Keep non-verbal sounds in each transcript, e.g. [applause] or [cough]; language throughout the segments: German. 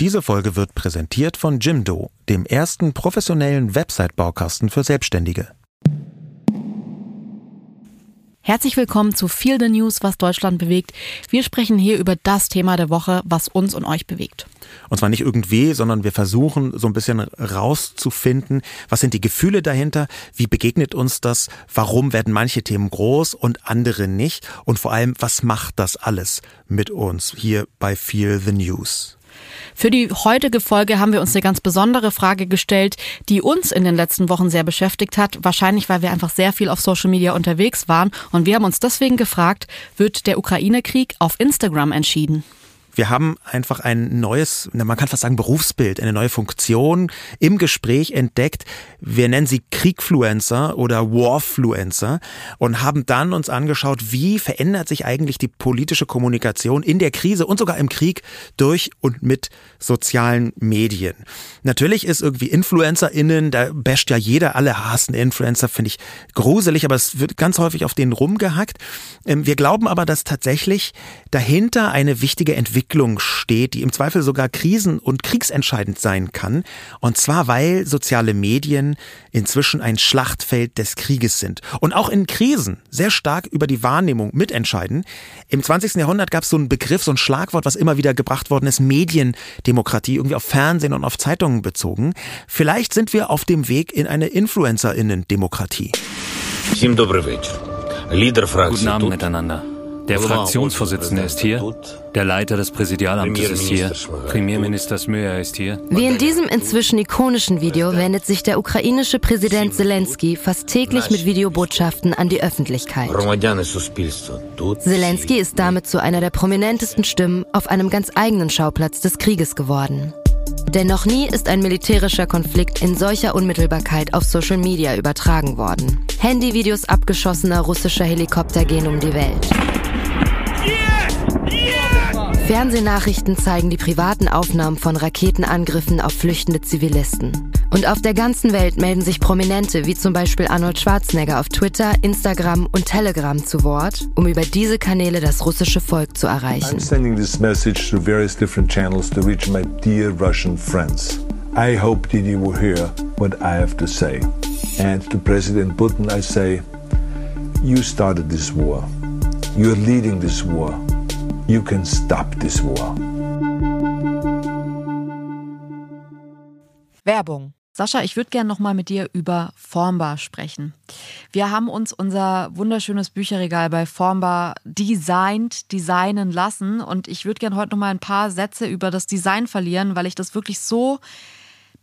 Diese Folge wird präsentiert von Jimdo, dem ersten professionellen Website-Baukasten für Selbstständige. Herzlich willkommen zu Feel the News, was Deutschland bewegt. Wir sprechen hier über das Thema der Woche, was uns und euch bewegt. Und zwar nicht irgendwie, sondern wir versuchen so ein bisschen rauszufinden, was sind die Gefühle dahinter, wie begegnet uns das, warum werden manche Themen groß und andere nicht und vor allem, was macht das alles mit uns hier bei Feel the News. Für die heutige Folge haben wir uns eine ganz besondere Frage gestellt, die uns in den letzten Wochen sehr beschäftigt hat. Wahrscheinlich, weil wir einfach sehr viel auf Social Media unterwegs waren. Und wir haben uns deswegen gefragt, wird der Ukraine-Krieg auf Instagram entschieden? Wir haben einfach ein neues, man kann fast sagen Berufsbild, eine neue Funktion im Gespräch entdeckt. Wir nennen sie Kriegfluencer oder Warfluencer und haben dann uns angeschaut, wie verändert sich eigentlich die politische Kommunikation in der Krise und sogar im Krieg durch und mit sozialen Medien. Natürlich ist irgendwie InfluencerInnen, da basht ja jeder, alle hassen Influencer, finde ich gruselig, aber es wird ganz häufig auf denen rumgehackt. Ähm, wir glauben aber, dass tatsächlich dahinter eine wichtige Entwicklung Entwicklung steht, die im Zweifel sogar krisen- und kriegsentscheidend sein kann. Und zwar, weil soziale Medien inzwischen ein Schlachtfeld des Krieges sind. Und auch in Krisen sehr stark über die Wahrnehmung mitentscheiden. Im 20. Jahrhundert gab es so einen Begriff, so ein Schlagwort, was immer wieder gebracht worden ist, Mediendemokratie, irgendwie auf Fernsehen und auf Zeitungen bezogen. Vielleicht sind wir auf dem Weg in eine Influencerinnen-Demokratie. Guten Abend miteinander. Der Fraktionsvorsitzende ist hier, der Leiter des Präsidialamtes ist hier, Premierminister Smöja ist hier. Wie in diesem inzwischen ikonischen Video wendet sich der ukrainische Präsident Zelensky fast täglich mit Videobotschaften an die Öffentlichkeit. Zelensky ist damit zu einer der prominentesten Stimmen auf einem ganz eigenen Schauplatz des Krieges geworden. Denn noch nie ist ein militärischer Konflikt in solcher Unmittelbarkeit auf Social Media übertragen worden. Handyvideos abgeschossener russischer Helikopter gehen um die Welt. Fernsehnachrichten zeigen die privaten Aufnahmen von Raketenangriffen auf flüchtende Zivilisten. Und auf der ganzen Welt melden sich Prominente wie zum Beispiel Arnold Schwarzenegger auf Twitter, Instagram und Telegram zu Wort, um über diese Kanäle das russische Volk zu erreichen. I'm sending this message to various different channels to reach my dear Russian friends. I hope that you will hear what I have to say. And to President Putin I say, you started this war. You're leading this war. You can stop this war. Werbung. Sascha, ich würde gerne nochmal mit dir über Formbar sprechen. Wir haben uns unser wunderschönes Bücherregal bei Formbar designt, designen lassen und ich würde gerne heute nochmal ein paar Sätze über das Design verlieren, weil ich das wirklich so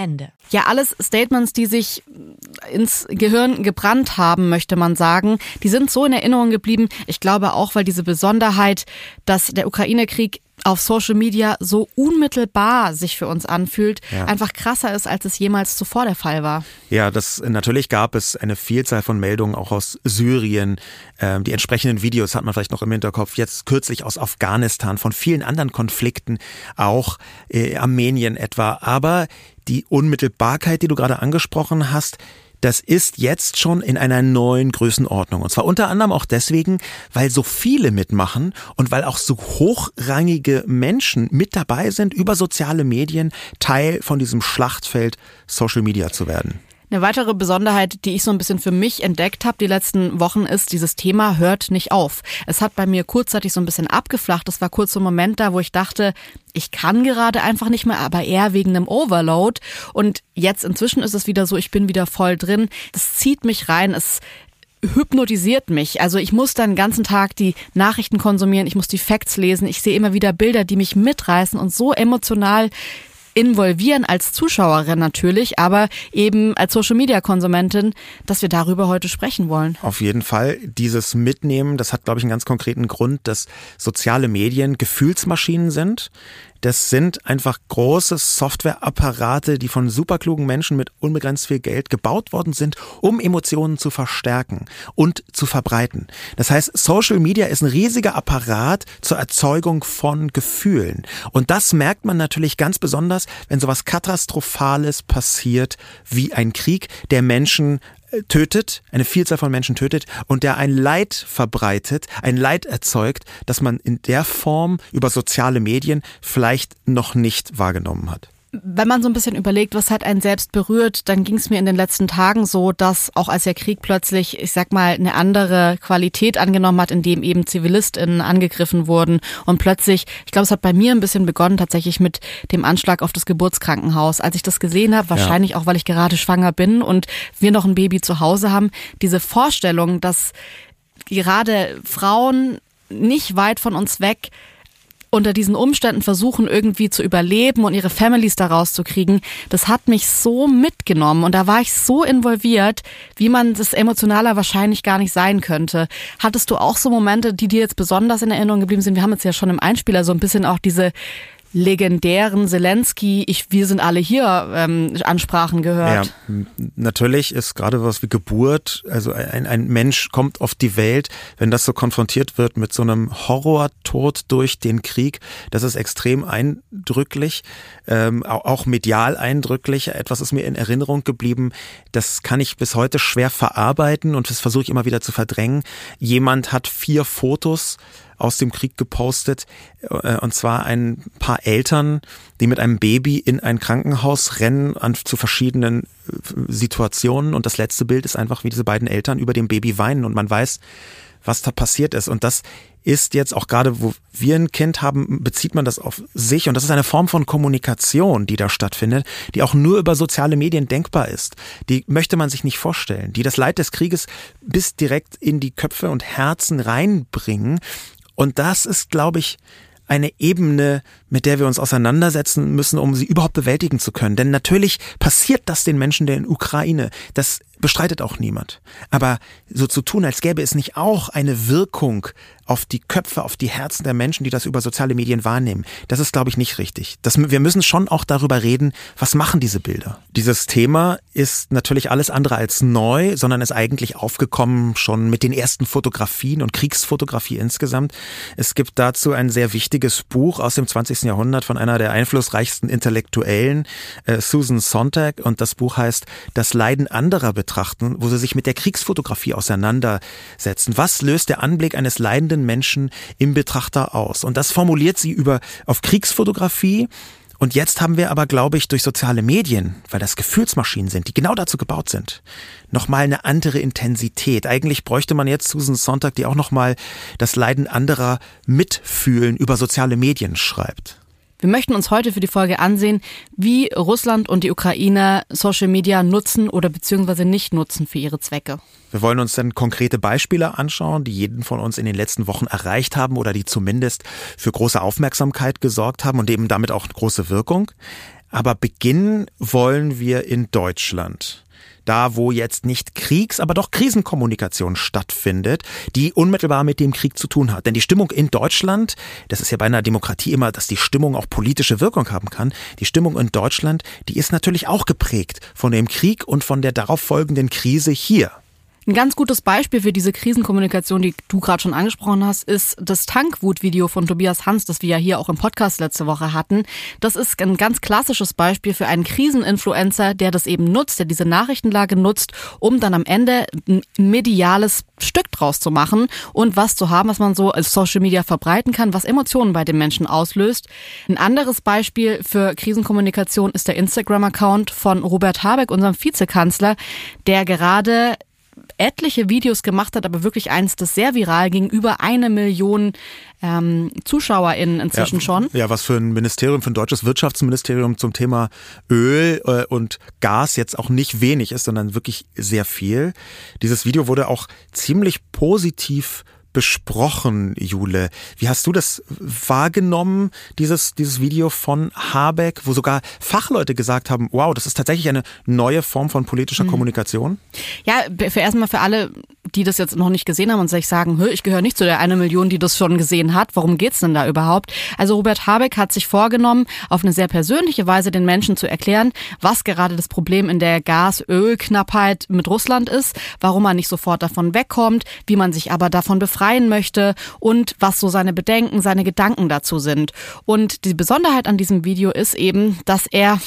Ende. Ja, alles Statements, die sich ins Gehirn gebrannt haben, möchte man sagen. Die sind so in Erinnerung geblieben. Ich glaube auch, weil diese Besonderheit, dass der Ukraine-Krieg auf Social Media so unmittelbar sich für uns anfühlt, ja. einfach krasser ist, als es jemals zuvor der Fall war. Ja, das natürlich gab es eine Vielzahl von Meldungen auch aus Syrien. Ähm, die entsprechenden Videos hat man vielleicht noch im Hinterkopf. Jetzt kürzlich aus Afghanistan, von vielen anderen Konflikten, auch äh, Armenien etwa. Aber die Unmittelbarkeit, die du gerade angesprochen hast, das ist jetzt schon in einer neuen Größenordnung. Und zwar unter anderem auch deswegen, weil so viele mitmachen und weil auch so hochrangige Menschen mit dabei sind, über soziale Medien Teil von diesem Schlachtfeld Social Media zu werden. Eine weitere Besonderheit, die ich so ein bisschen für mich entdeckt habe die letzten Wochen, ist, dieses Thema hört nicht auf. Es hat bei mir kurzzeitig so ein bisschen abgeflacht. Es war kurz so ein Moment da, wo ich dachte, ich kann gerade einfach nicht mehr, aber eher wegen einem Overload. Und jetzt inzwischen ist es wieder so, ich bin wieder voll drin. Das zieht mich rein. Es hypnotisiert mich. Also ich muss dann den ganzen Tag die Nachrichten konsumieren, ich muss die Facts lesen, ich sehe immer wieder Bilder, die mich mitreißen und so emotional involvieren als Zuschauerin natürlich, aber eben als Social-Media-Konsumentin, dass wir darüber heute sprechen wollen. Auf jeden Fall. Dieses Mitnehmen, das hat, glaube ich, einen ganz konkreten Grund, dass soziale Medien Gefühlsmaschinen sind, das sind einfach große Softwareapparate, die von superklugen Menschen mit unbegrenzt viel Geld gebaut worden sind, um Emotionen zu verstärken und zu verbreiten. Das heißt, Social Media ist ein riesiger Apparat zur Erzeugung von Gefühlen. Und das merkt man natürlich ganz besonders, wenn sowas Katastrophales passiert wie ein Krieg, der Menschen tötet, eine Vielzahl von Menschen tötet und der ein Leid verbreitet, ein Leid erzeugt, das man in der Form über soziale Medien vielleicht noch nicht wahrgenommen hat. Wenn man so ein bisschen überlegt, was hat einen selbst berührt, dann ging es mir in den letzten Tagen so, dass auch als der Krieg plötzlich, ich sag mal, eine andere Qualität angenommen hat, in dem eben ZivilistInnen angegriffen wurden und plötzlich, ich glaube, es hat bei mir ein bisschen begonnen tatsächlich mit dem Anschlag auf das Geburtskrankenhaus. Als ich das gesehen habe, wahrscheinlich ja. auch, weil ich gerade schwanger bin und wir noch ein Baby zu Hause haben, diese Vorstellung, dass gerade Frauen nicht weit von uns weg unter diesen Umständen versuchen, irgendwie zu überleben und ihre Families da rauszukriegen, das hat mich so mitgenommen und da war ich so involviert, wie man das emotionaler wahrscheinlich gar nicht sein könnte. Hattest du auch so Momente, die dir jetzt besonders in Erinnerung geblieben sind? Wir haben jetzt ja schon im Einspieler so ein bisschen auch diese legendären Zelensky, ich, wir sind alle hier ähm, Ansprachen gehört. Ja, natürlich ist gerade was wie Geburt, also ein, ein Mensch kommt auf die Welt, wenn das so konfrontiert wird mit so einem Horrortod durch den Krieg, das ist extrem eindrücklich, ähm, auch medial eindrücklich. Etwas ist mir in Erinnerung geblieben, das kann ich bis heute schwer verarbeiten und das versuche ich immer wieder zu verdrängen. Jemand hat vier Fotos aus dem Krieg gepostet. Äh, und zwar ein paar Eltern, die mit einem Baby in ein Krankenhaus rennen an, zu verschiedenen äh, Situationen. Und das letzte Bild ist einfach, wie diese beiden Eltern über dem Baby weinen. Und man weiß, was da passiert ist. Und das ist jetzt auch gerade, wo wir ein Kind haben, bezieht man das auf sich. Und das ist eine Form von Kommunikation, die da stattfindet, die auch nur über soziale Medien denkbar ist. Die möchte man sich nicht vorstellen, die das Leid des Krieges bis direkt in die Köpfe und Herzen reinbringen und das ist, glaube ich, eine Ebene, mit der wir uns auseinandersetzen müssen, um sie überhaupt bewältigen zu können. Denn natürlich passiert das den Menschen der Ukraine. Das bestreitet auch niemand. Aber so zu tun, als gäbe es nicht auch eine Wirkung auf die Köpfe, auf die Herzen der Menschen, die das über soziale Medien wahrnehmen, das ist, glaube ich, nicht richtig. Das, wir müssen schon auch darüber reden, was machen diese Bilder. Dieses Thema ist natürlich alles andere als neu, sondern ist eigentlich aufgekommen schon mit den ersten Fotografien und Kriegsfotografie insgesamt. Es gibt dazu ein sehr wichtiges Buch aus dem 20. Jahrhundert von einer der einflussreichsten Intellektuellen, äh, Susan Sontag, und das Buch heißt Das Leiden anderer betrachten, wo sie sich mit der Kriegsfotografie auseinandersetzen. Was löst der Anblick eines leidenden Menschen im Betrachter aus? Und das formuliert sie über auf Kriegsfotografie Und jetzt haben wir aber, glaube ich, durch soziale Medien, weil das Gefühlsmaschinen sind, die genau dazu gebaut sind, nochmal eine andere Intensität. Eigentlich bräuchte man jetzt Susan Sonntag, die auch nochmal das Leiden anderer mitfühlen über soziale Medien schreibt. Wir möchten uns heute für die Folge ansehen, wie Russland und die Ukraine Social Media nutzen oder beziehungsweise nicht nutzen für ihre Zwecke. Wir wollen uns dann konkrete Beispiele anschauen, die jeden von uns in den letzten Wochen erreicht haben oder die zumindest für große Aufmerksamkeit gesorgt haben und eben damit auch große Wirkung. Aber beginnen wollen wir in Deutschland da wo jetzt nicht Kriegs, aber doch Krisenkommunikation stattfindet, die unmittelbar mit dem Krieg zu tun hat. Denn die Stimmung in Deutschland, das ist ja bei einer Demokratie immer, dass die Stimmung auch politische Wirkung haben kann, die Stimmung in Deutschland, die ist natürlich auch geprägt von dem Krieg und von der darauf folgenden Krise hier. Ein ganz gutes Beispiel für diese Krisenkommunikation, die du gerade schon angesprochen hast, ist das Tankwut-Video von Tobias Hans, das wir ja hier auch im Podcast letzte Woche hatten. Das ist ein ganz klassisches Beispiel für einen Kriseninfluencer, der das eben nutzt, der diese Nachrichtenlage nutzt, um dann am Ende ein mediales Stück draus zu machen und was zu haben, was man so als Social Media verbreiten kann, was Emotionen bei den Menschen auslöst. Ein anderes Beispiel für Krisenkommunikation ist der Instagram-Account von Robert Habeck, unserem Vizekanzler, der gerade etliche Videos gemacht hat, aber wirklich eins, das sehr viral ging, über eine Million ähm, ZuschauerInnen inzwischen ja, schon. Ja, was für ein Ministerium, für ein deutsches Wirtschaftsministerium zum Thema Öl äh, und Gas jetzt auch nicht wenig ist, sondern wirklich sehr viel. Dieses Video wurde auch ziemlich positiv besprochen, Jule. Wie hast du das wahrgenommen, dieses, dieses Video von Habeck, wo sogar Fachleute gesagt haben, wow, das ist tatsächlich eine neue Form von politischer mhm. Kommunikation? Ja, für erstmal für alle, die das jetzt noch nicht gesehen haben und sich sagen, ich gehöre nicht zu der eine Million, die das schon gesehen hat. Warum geht's denn da überhaupt? Also Robert Habeck hat sich vorgenommen, auf eine sehr persönliche Weise den Menschen zu erklären, was gerade das Problem in der Gas-Öl-Knappheit mit Russland ist, warum man nicht sofort davon wegkommt, wie man sich aber davon befreien möchte und was so seine Bedenken, seine Gedanken dazu sind. Und die Besonderheit an diesem Video ist eben, dass er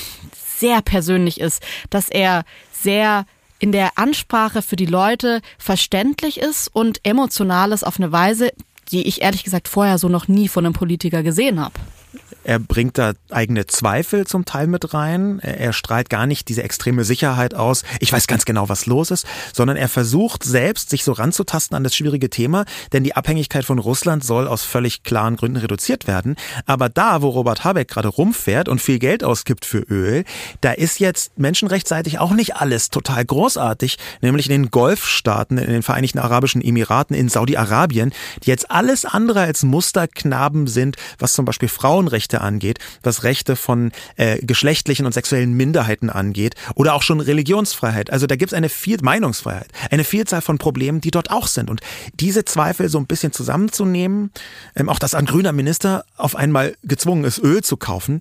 sehr persönlich ist, dass er sehr in der Ansprache für die Leute verständlich ist und emotional ist auf eine Weise, die ich ehrlich gesagt vorher so noch nie von einem Politiker gesehen habe. Er bringt da eigene Zweifel zum Teil mit rein. Er strahlt gar nicht diese extreme Sicherheit aus. Ich weiß ganz genau, was los ist, sondern er versucht selbst, sich so ranzutasten an das schwierige Thema, denn die Abhängigkeit von Russland soll aus völlig klaren Gründen reduziert werden. Aber da, wo Robert Habeck gerade rumfährt und viel Geld ausgibt für Öl, da ist jetzt menschenrechtsseitig auch nicht alles total großartig, nämlich in den Golfstaaten, in den Vereinigten Arabischen Emiraten, in Saudi-Arabien, die jetzt alles andere als Musterknaben sind, was zum Beispiel Frauenrechte Rechte angeht, was Rechte von äh, geschlechtlichen und sexuellen Minderheiten angeht oder auch schon Religionsfreiheit. Also da gibt es eine viel Meinungsfreiheit, eine Vielzahl von Problemen, die dort auch sind. Und diese Zweifel so ein bisschen zusammenzunehmen, ähm, auch dass ein grüner Minister auf einmal gezwungen ist, Öl zu kaufen,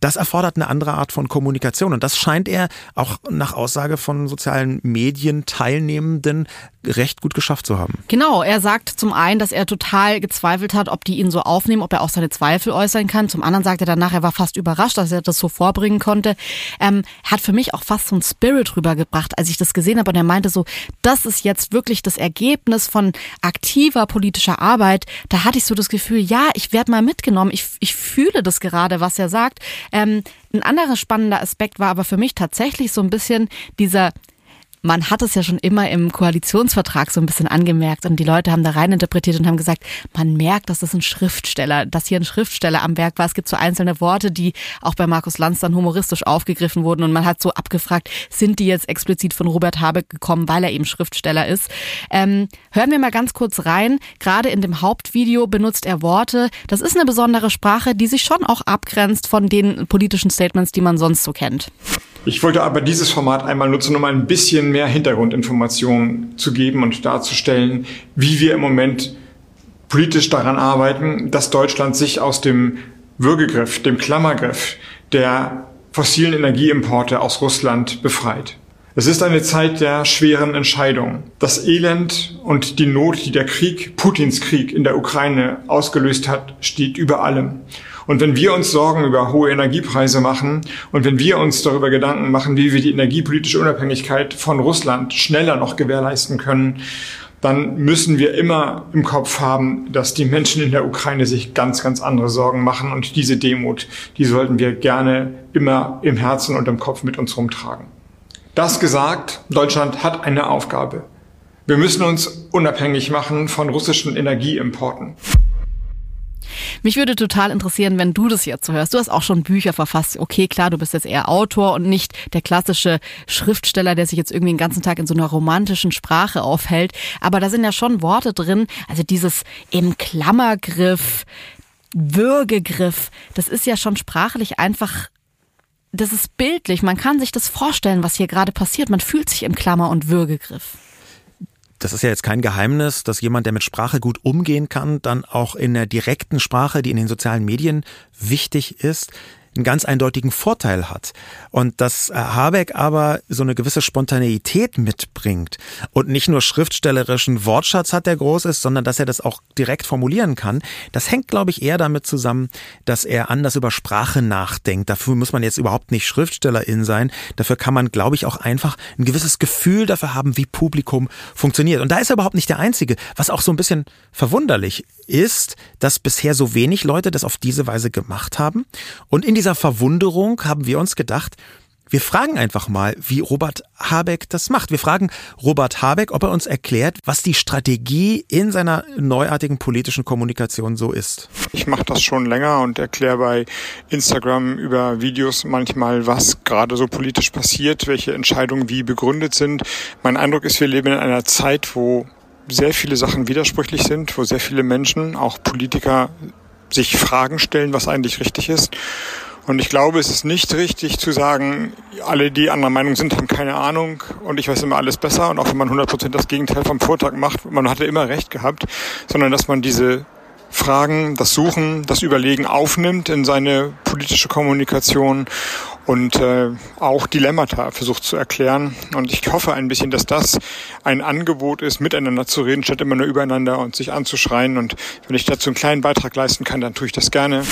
das erfordert eine andere Art von Kommunikation. Und das scheint er auch nach Aussage von sozialen Medien Teilnehmenden recht gut geschafft zu haben. Genau, er sagt zum einen, dass er total gezweifelt hat, ob die ihn so aufnehmen, ob er auch seine Zweifel äußern kann. Zum anderen sagt er danach, er war fast überrascht, dass er das so vorbringen konnte. Ähm, hat für mich auch fast so ein Spirit rübergebracht, als ich das gesehen habe. Und er meinte so, das ist jetzt wirklich das Ergebnis von aktiver politischer Arbeit. Da hatte ich so das Gefühl, ja, ich werde mal mitgenommen. Ich, ich fühle das gerade, was er sagt. Ähm, ein anderer spannender Aspekt war aber für mich tatsächlich so ein bisschen dieser man hat es ja schon immer im Koalitionsvertrag so ein bisschen angemerkt und die Leute haben da rein interpretiert und haben gesagt, man merkt, dass das ein Schriftsteller, dass hier ein Schriftsteller am Werk war. Es gibt so einzelne Worte, die auch bei Markus Lanz dann humoristisch aufgegriffen wurden und man hat so abgefragt, sind die jetzt explizit von Robert Habeck gekommen, weil er eben Schriftsteller ist. Ähm, hören wir mal ganz kurz rein. Gerade in dem Hauptvideo benutzt er Worte. Das ist eine besondere Sprache, die sich schon auch abgrenzt von den politischen Statements, die man sonst so kennt. Ich wollte aber dieses Format einmal nutzen, um ein bisschen mehr Hintergrundinformationen zu geben und darzustellen, wie wir im Moment politisch daran arbeiten, dass Deutschland sich aus dem Würgegriff, dem Klammergriff der fossilen Energieimporte aus Russland befreit. Es ist eine Zeit der schweren Entscheidungen. Das Elend und die Not, die der Krieg, Putins Krieg in der Ukraine ausgelöst hat, steht über allem. Und wenn wir uns Sorgen über hohe Energiepreise machen und wenn wir uns darüber Gedanken machen, wie wir die energiepolitische Unabhängigkeit von Russland schneller noch gewährleisten können, dann müssen wir immer im Kopf haben, dass die Menschen in der Ukraine sich ganz, ganz andere Sorgen machen und diese Demut, die sollten wir gerne immer im Herzen und im Kopf mit uns rumtragen. Das gesagt, Deutschland hat eine Aufgabe. Wir müssen uns unabhängig machen von russischen Energieimporten. Mich würde total interessieren, wenn du das jetzt hörst. Du hast auch schon Bücher verfasst. Okay, klar, du bist jetzt eher Autor und nicht der klassische Schriftsteller, der sich jetzt irgendwie den ganzen Tag in so einer romantischen Sprache aufhält. Aber da sind ja schon Worte drin. Also dieses im Klammergriff, Würgegriff, das ist ja schon sprachlich einfach das ist bildlich. Man kann sich das vorstellen, was hier gerade passiert. Man fühlt sich im Klammer- und Würgegriff das ist ja jetzt kein Geheimnis, dass jemand, der mit Sprache gut umgehen kann, dann auch in der direkten Sprache, die in den sozialen Medien wichtig ist, einen ganz eindeutigen Vorteil hat. Und dass äh, Habeck aber so eine gewisse Spontaneität mitbringt und nicht nur schriftstellerischen Wortschatz hat, der groß ist, sondern dass er das auch direkt formulieren kann, das hängt, glaube ich, eher damit zusammen, dass er anders über Sprache nachdenkt. Dafür muss man jetzt überhaupt nicht Schriftstellerin sein. Dafür kann man, glaube ich, auch einfach ein gewisses Gefühl dafür haben, wie Publikum funktioniert. Und da ist er überhaupt nicht der Einzige, was auch so ein bisschen verwunderlich ist, dass bisher so wenig Leute das auf diese Weise gemacht haben. Und in dieser Verwunderung haben wir uns gedacht, wir fragen einfach mal, wie Robert Habeck das macht. Wir fragen Robert Habeck, ob er uns erklärt, was die Strategie in seiner neuartigen politischen Kommunikation so ist. Ich mache das schon länger und erkläre bei Instagram über Videos manchmal, was gerade so politisch passiert, welche Entscheidungen wie begründet sind. Mein Eindruck ist, wir leben in einer Zeit, wo sehr viele Sachen widersprüchlich sind, wo sehr viele Menschen, auch Politiker, sich Fragen stellen, was eigentlich richtig ist. Und ich glaube, es ist nicht richtig zu sagen, alle, die anderer Meinung sind, haben keine Ahnung und ich weiß immer alles besser. Und auch wenn man 100% das Gegenteil vom Vortrag macht, man hatte immer recht gehabt, sondern dass man diese Fragen, das Suchen, das Überlegen aufnimmt in seine politische Kommunikation und äh, auch Dilemmata versucht zu erklären. Und ich hoffe ein bisschen, dass das ein Angebot ist, miteinander zu reden, statt immer nur übereinander und sich anzuschreien. Und wenn ich dazu einen kleinen Beitrag leisten kann, dann tue ich das gerne.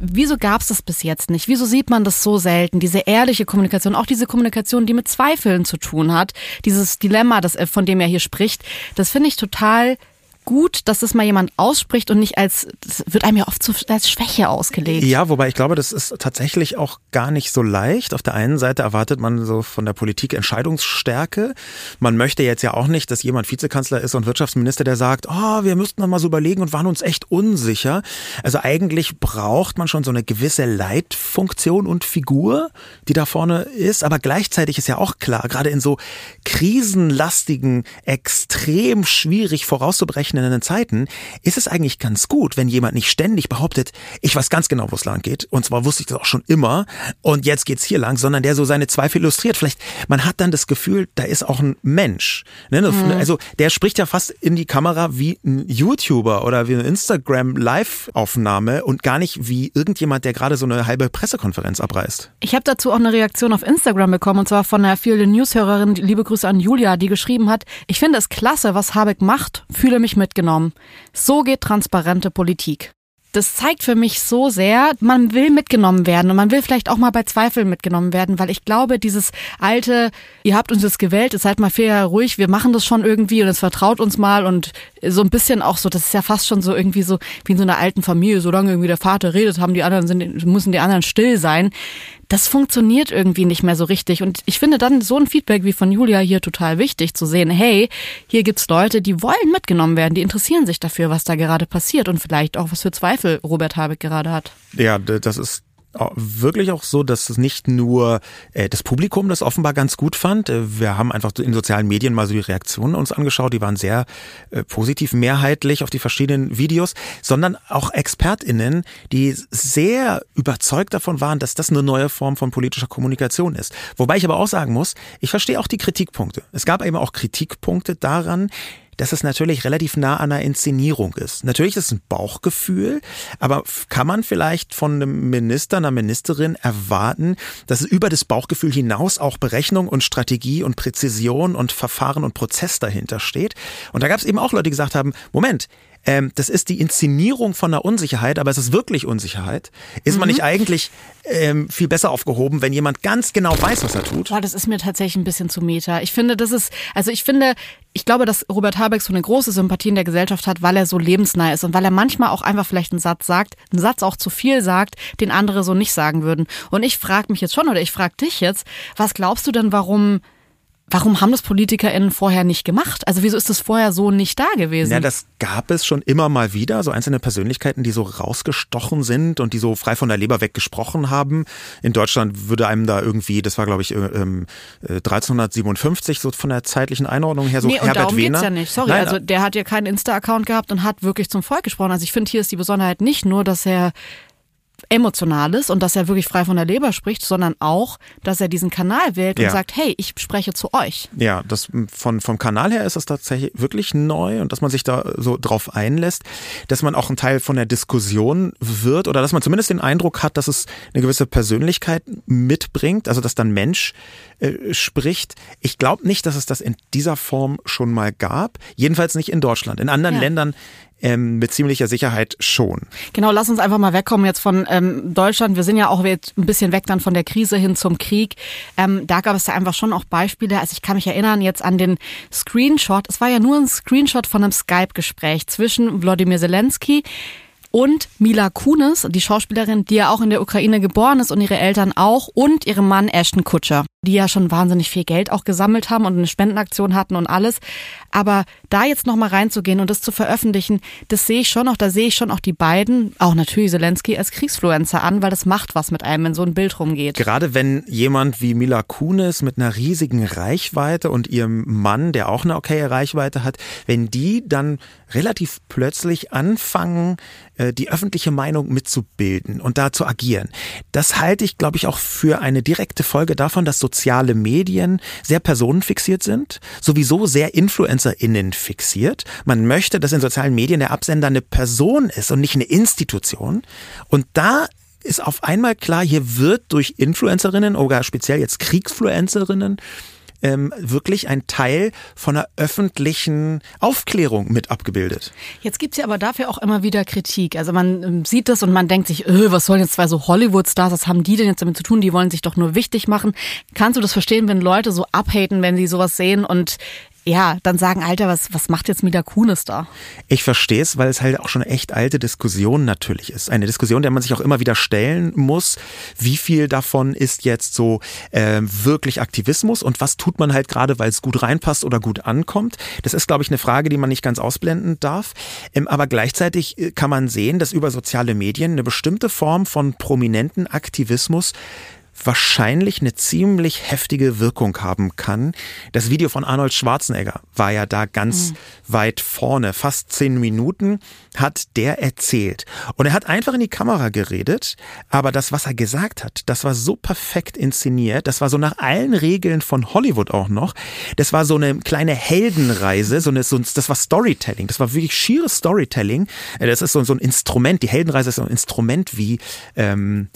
Wieso gab es das bis jetzt nicht? Wieso sieht man das so selten? Diese ehrliche Kommunikation, auch diese Kommunikation, die mit Zweifeln zu tun hat, dieses Dilemma, das, von dem er hier spricht, das finde ich total gut, dass das mal jemand ausspricht und nicht als, das wird einem ja oft so als Schwäche ausgelegt. Ja, wobei ich glaube, das ist tatsächlich auch gar nicht so leicht. Auf der einen Seite erwartet man so von der Politik Entscheidungsstärke. Man möchte jetzt ja auch nicht, dass jemand Vizekanzler ist und Wirtschaftsminister, der sagt, oh, wir müssten mal so überlegen und waren uns echt unsicher. Also eigentlich braucht man schon so eine gewisse Leitfunktion und Figur, die da vorne ist. Aber gleichzeitig ist ja auch klar, gerade in so krisenlastigen, extrem schwierig vorauszubrechen berechnenden Zeiten ist es eigentlich ganz gut, wenn jemand nicht ständig behauptet, ich weiß ganz genau, wo es lang geht. Und zwar wusste ich das auch schon immer. Und jetzt geht's hier lang, sondern der so seine Zweifel illustriert. Vielleicht, man hat dann das Gefühl, da ist auch ein Mensch. Ne? Mhm. Also der spricht ja fast in die Kamera wie ein YouTuber oder wie eine Instagram-Live-Aufnahme und gar nicht wie irgendjemand, der gerade so eine halbe Pressekonferenz abreißt. Ich habe dazu auch eine Reaktion auf Instagram bekommen und zwar von einer vielen Newshörerin, liebe Grüße an Julia, die geschrieben hat, ich finde es klasse, was Habeck macht, fühle mich mitgenommen. So geht transparente Politik. Das zeigt für mich so sehr, man will mitgenommen werden und man will vielleicht auch mal bei Zweifeln mitgenommen werden, weil ich glaube, dieses alte, ihr habt uns jetzt gewählt, seid mal fair, ruhig, wir machen das schon irgendwie und es vertraut uns mal und so ein bisschen auch so, das ist ja fast schon so irgendwie so wie in so einer alten Familie, solange irgendwie der Vater redet, haben die anderen sind, müssen die anderen still sein das funktioniert irgendwie nicht mehr so richtig. Und ich finde dann so ein Feedback wie von Julia hier total wichtig zu sehen, hey, hier gibt's Leute, die wollen mitgenommen werden, die interessieren sich dafür, was da gerade passiert und vielleicht auch was für Zweifel Robert Habeck gerade hat. Ja, das ist wirklich auch so, dass es nicht nur äh, das Publikum das offenbar ganz gut fand. Äh, wir haben einfach in sozialen Medien mal so die Reaktionen uns angeschaut, die waren sehr äh, positiv mehrheitlich auf die verschiedenen Videos, sondern auch ExpertInnen, die sehr überzeugt davon waren, dass das eine neue Form von politischer Kommunikation ist. Wobei ich aber auch sagen muss, ich verstehe auch die Kritikpunkte. Es gab eben auch Kritikpunkte daran, dass es natürlich relativ nah an einer Inszenierung ist. Natürlich ist es ein Bauchgefühl, aber kann man vielleicht von einem Minister, einer Ministerin erwarten, dass es über das Bauchgefühl hinaus auch Berechnung und Strategie und Präzision und Verfahren und Prozess dahinter steht? Und da gab es eben auch Leute, die gesagt haben, Moment, ähm, das ist die Inszenierung von einer Unsicherheit, aber es ist wirklich Unsicherheit. Ist mhm. man nicht eigentlich ähm, viel besser aufgehoben, wenn jemand ganz genau weiß, was er tut? Boah, das ist mir tatsächlich ein bisschen zu meta. Ich finde, das ist, also ich finde, ich glaube, dass Robert Habeck so eine große Sympathie in der Gesellschaft hat, weil er so lebensnah ist und weil er manchmal auch einfach vielleicht einen Satz sagt, einen Satz auch zu viel sagt, den andere so nicht sagen würden. Und ich frage mich jetzt schon oder ich frage dich jetzt, was glaubst du denn, warum Warum haben das PolitikerInnen vorher nicht gemacht? Also wieso ist das vorher so nicht da gewesen? Ja, das gab es schon immer mal wieder, so einzelne Persönlichkeiten, die so rausgestochen sind und die so frei von der Leber weg gesprochen haben. In Deutschland würde einem da irgendwie, das war glaube ich ähm, 1357 äh, so von der zeitlichen Einordnung her so nee, und Herbert darum Wehner. Geht's ja nicht. Sorry, Nein, also der hat ja keinen Insta-Account gehabt und hat wirklich zum Volk gesprochen. Also ich finde, hier ist die Besonderheit nicht nur, dass er Emotionales und dass er wirklich frei von der Leber spricht, sondern auch, dass er diesen Kanal wählt und sagt, hey, ich spreche zu euch. Ja, das von vom Kanal her ist das tatsächlich wirklich neu und dass man sich da so drauf einlässt, dass man auch ein Teil von der Diskussion wird oder dass man zumindest den Eindruck hat, dass es eine gewisse Persönlichkeit mitbringt, also dass dann Mensch äh, spricht. Ich glaube nicht, dass es das in dieser Form schon mal gab, jedenfalls nicht in Deutschland. In anderen ja. Ländern ähm, mit ziemlicher Sicherheit schon. Genau, lass uns einfach mal wegkommen jetzt von ähm, Deutschland. Wir sind ja auch jetzt ein bisschen weg dann von der Krise hin zum Krieg. Ähm, da gab es ja einfach schon auch Beispiele. Also ich kann mich erinnern jetzt an den Screenshot. Es war ja nur ein Screenshot von einem Skype-Gespräch zwischen Wladimir Zelensky, und Mila Kunis, die Schauspielerin, die ja auch in der Ukraine geboren ist und ihre Eltern auch und ihrem Mann Ashton Kutscher, die ja schon wahnsinnig viel Geld auch gesammelt haben und eine Spendenaktion hatten und alles. Aber da jetzt nochmal reinzugehen und das zu veröffentlichen, das sehe ich schon auch, da sehe ich schon auch die beiden, auch natürlich Zelensky als Kriegsfluencer an, weil das macht was mit einem, wenn so ein Bild rumgeht. Gerade wenn jemand wie Mila Kunis mit einer riesigen Reichweite und ihrem Mann, der auch eine okaye Reichweite hat, wenn die dann relativ plötzlich anfangen, äh, die öffentliche Meinung mitzubilden und da zu agieren. Das halte ich, glaube ich, auch für eine direkte Folge davon, dass soziale Medien sehr personenfixiert sind, sowieso sehr InfluencerInnen fixiert. Man möchte, dass in sozialen Medien der Absender eine Person ist und nicht eine Institution. Und da ist auf einmal klar, hier wird durch Influencerinnen oder speziell jetzt Kriegsfluencerinnen ähm, wirklich ein Teil von einer öffentlichen Aufklärung mit abgebildet. Jetzt gibt's ja aber dafür auch immer wieder Kritik. Also man ähm, sieht das und man denkt sich, öh, was sollen jetzt zwei so Hollywood-Stars, was haben die denn jetzt damit zu tun? Die wollen sich doch nur wichtig machen. Kannst du das verstehen, wenn Leute so abhaten, wenn sie sowas sehen und ja, dann sagen, Alter, was, was macht jetzt Mila Kunis da? Ich verstehe es, weil es halt auch schon echt alte Diskussion natürlich ist. Eine Diskussion, der man sich auch immer wieder stellen muss. Wie viel davon ist jetzt so äh, wirklich Aktivismus und was tut man halt gerade, weil es gut reinpasst oder gut ankommt? Das ist, glaube ich, eine Frage, die man nicht ganz ausblenden darf. Ähm, aber gleichzeitig äh, kann man sehen, dass über soziale Medien eine bestimmte Form von prominenten Aktivismus wahrscheinlich eine ziemlich heftige Wirkung haben kann. Das Video von Arnold Schwarzenegger war ja da ganz mhm. weit vorne, fast zehn Minuten hat der erzählt. Und er hat einfach in die Kamera geredet, aber das, was er gesagt hat, das war so perfekt inszeniert, das war so nach allen Regeln von Hollywood auch noch. Das war so eine kleine Heldenreise, so eine, so, das war Storytelling, das war wirklich schieres Storytelling. Äh, das ist so, so ein Instrument, die Heldenreise ist so ein Instrument, wie ähm,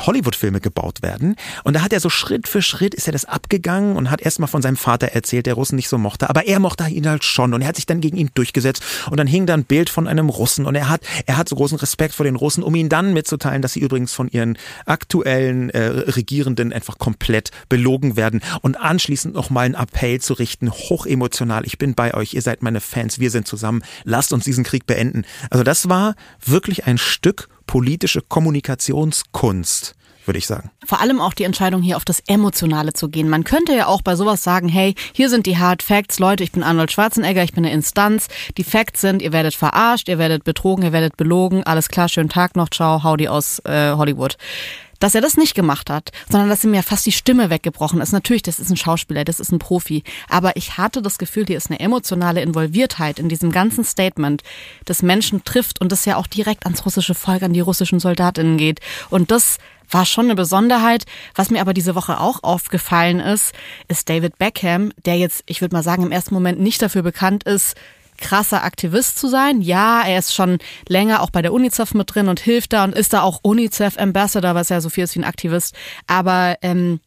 Hollywood-Filme gebaut werden. Und da hat er so Schritt für Schritt ist er das abgegangen und hat erstmal von seinem Vater erzählt, der Russen nicht so mochte, aber er mochte ihn halt schon und er hat sich dann gegen ihn durchgesetzt. Und dann hing da ein Bild von einem Russen und er hat, er hat so großen Respekt vor den Russen, um ihn dann mitzuteilen, dass sie übrigens von ihren aktuellen äh, Regierenden einfach komplett belogen werden. Und anschließend nochmal einen Appell zu richten, hochemotional, ich bin bei euch, ihr seid meine Fans, wir sind zusammen, lasst uns diesen Krieg beenden. Also das war wirklich ein Stück politische Kommunikationskunst würde ich sagen. Vor allem auch die Entscheidung hier auf das Emotionale zu gehen. Man könnte ja auch bei sowas sagen, hey, hier sind die Hard Facts, Leute, ich bin Arnold Schwarzenegger, ich bin eine Instanz. Die Facts sind, ihr werdet verarscht, ihr werdet betrogen, ihr werdet belogen, alles klar, schönen Tag noch, ciao, howdy aus äh, Hollywood dass er das nicht gemacht hat, sondern dass ihm ja fast die Stimme weggebrochen ist. Natürlich, das ist ein Schauspieler, das ist ein Profi. Aber ich hatte das Gefühl, hier ist eine emotionale Involviertheit in diesem ganzen Statement, das Menschen trifft und das ja auch direkt ans russische Volk, an die russischen Soldatinnen geht. Und das war schon eine Besonderheit. Was mir aber diese Woche auch aufgefallen ist, ist David Beckham, der jetzt, ich würde mal sagen, im ersten Moment nicht dafür bekannt ist, krasser Aktivist zu sein. Ja, er ist schon länger auch bei der UNICEF mit drin und hilft da und ist da auch UNICEF Ambassador, was ja so viel ist wie ein Aktivist. Aber ähm,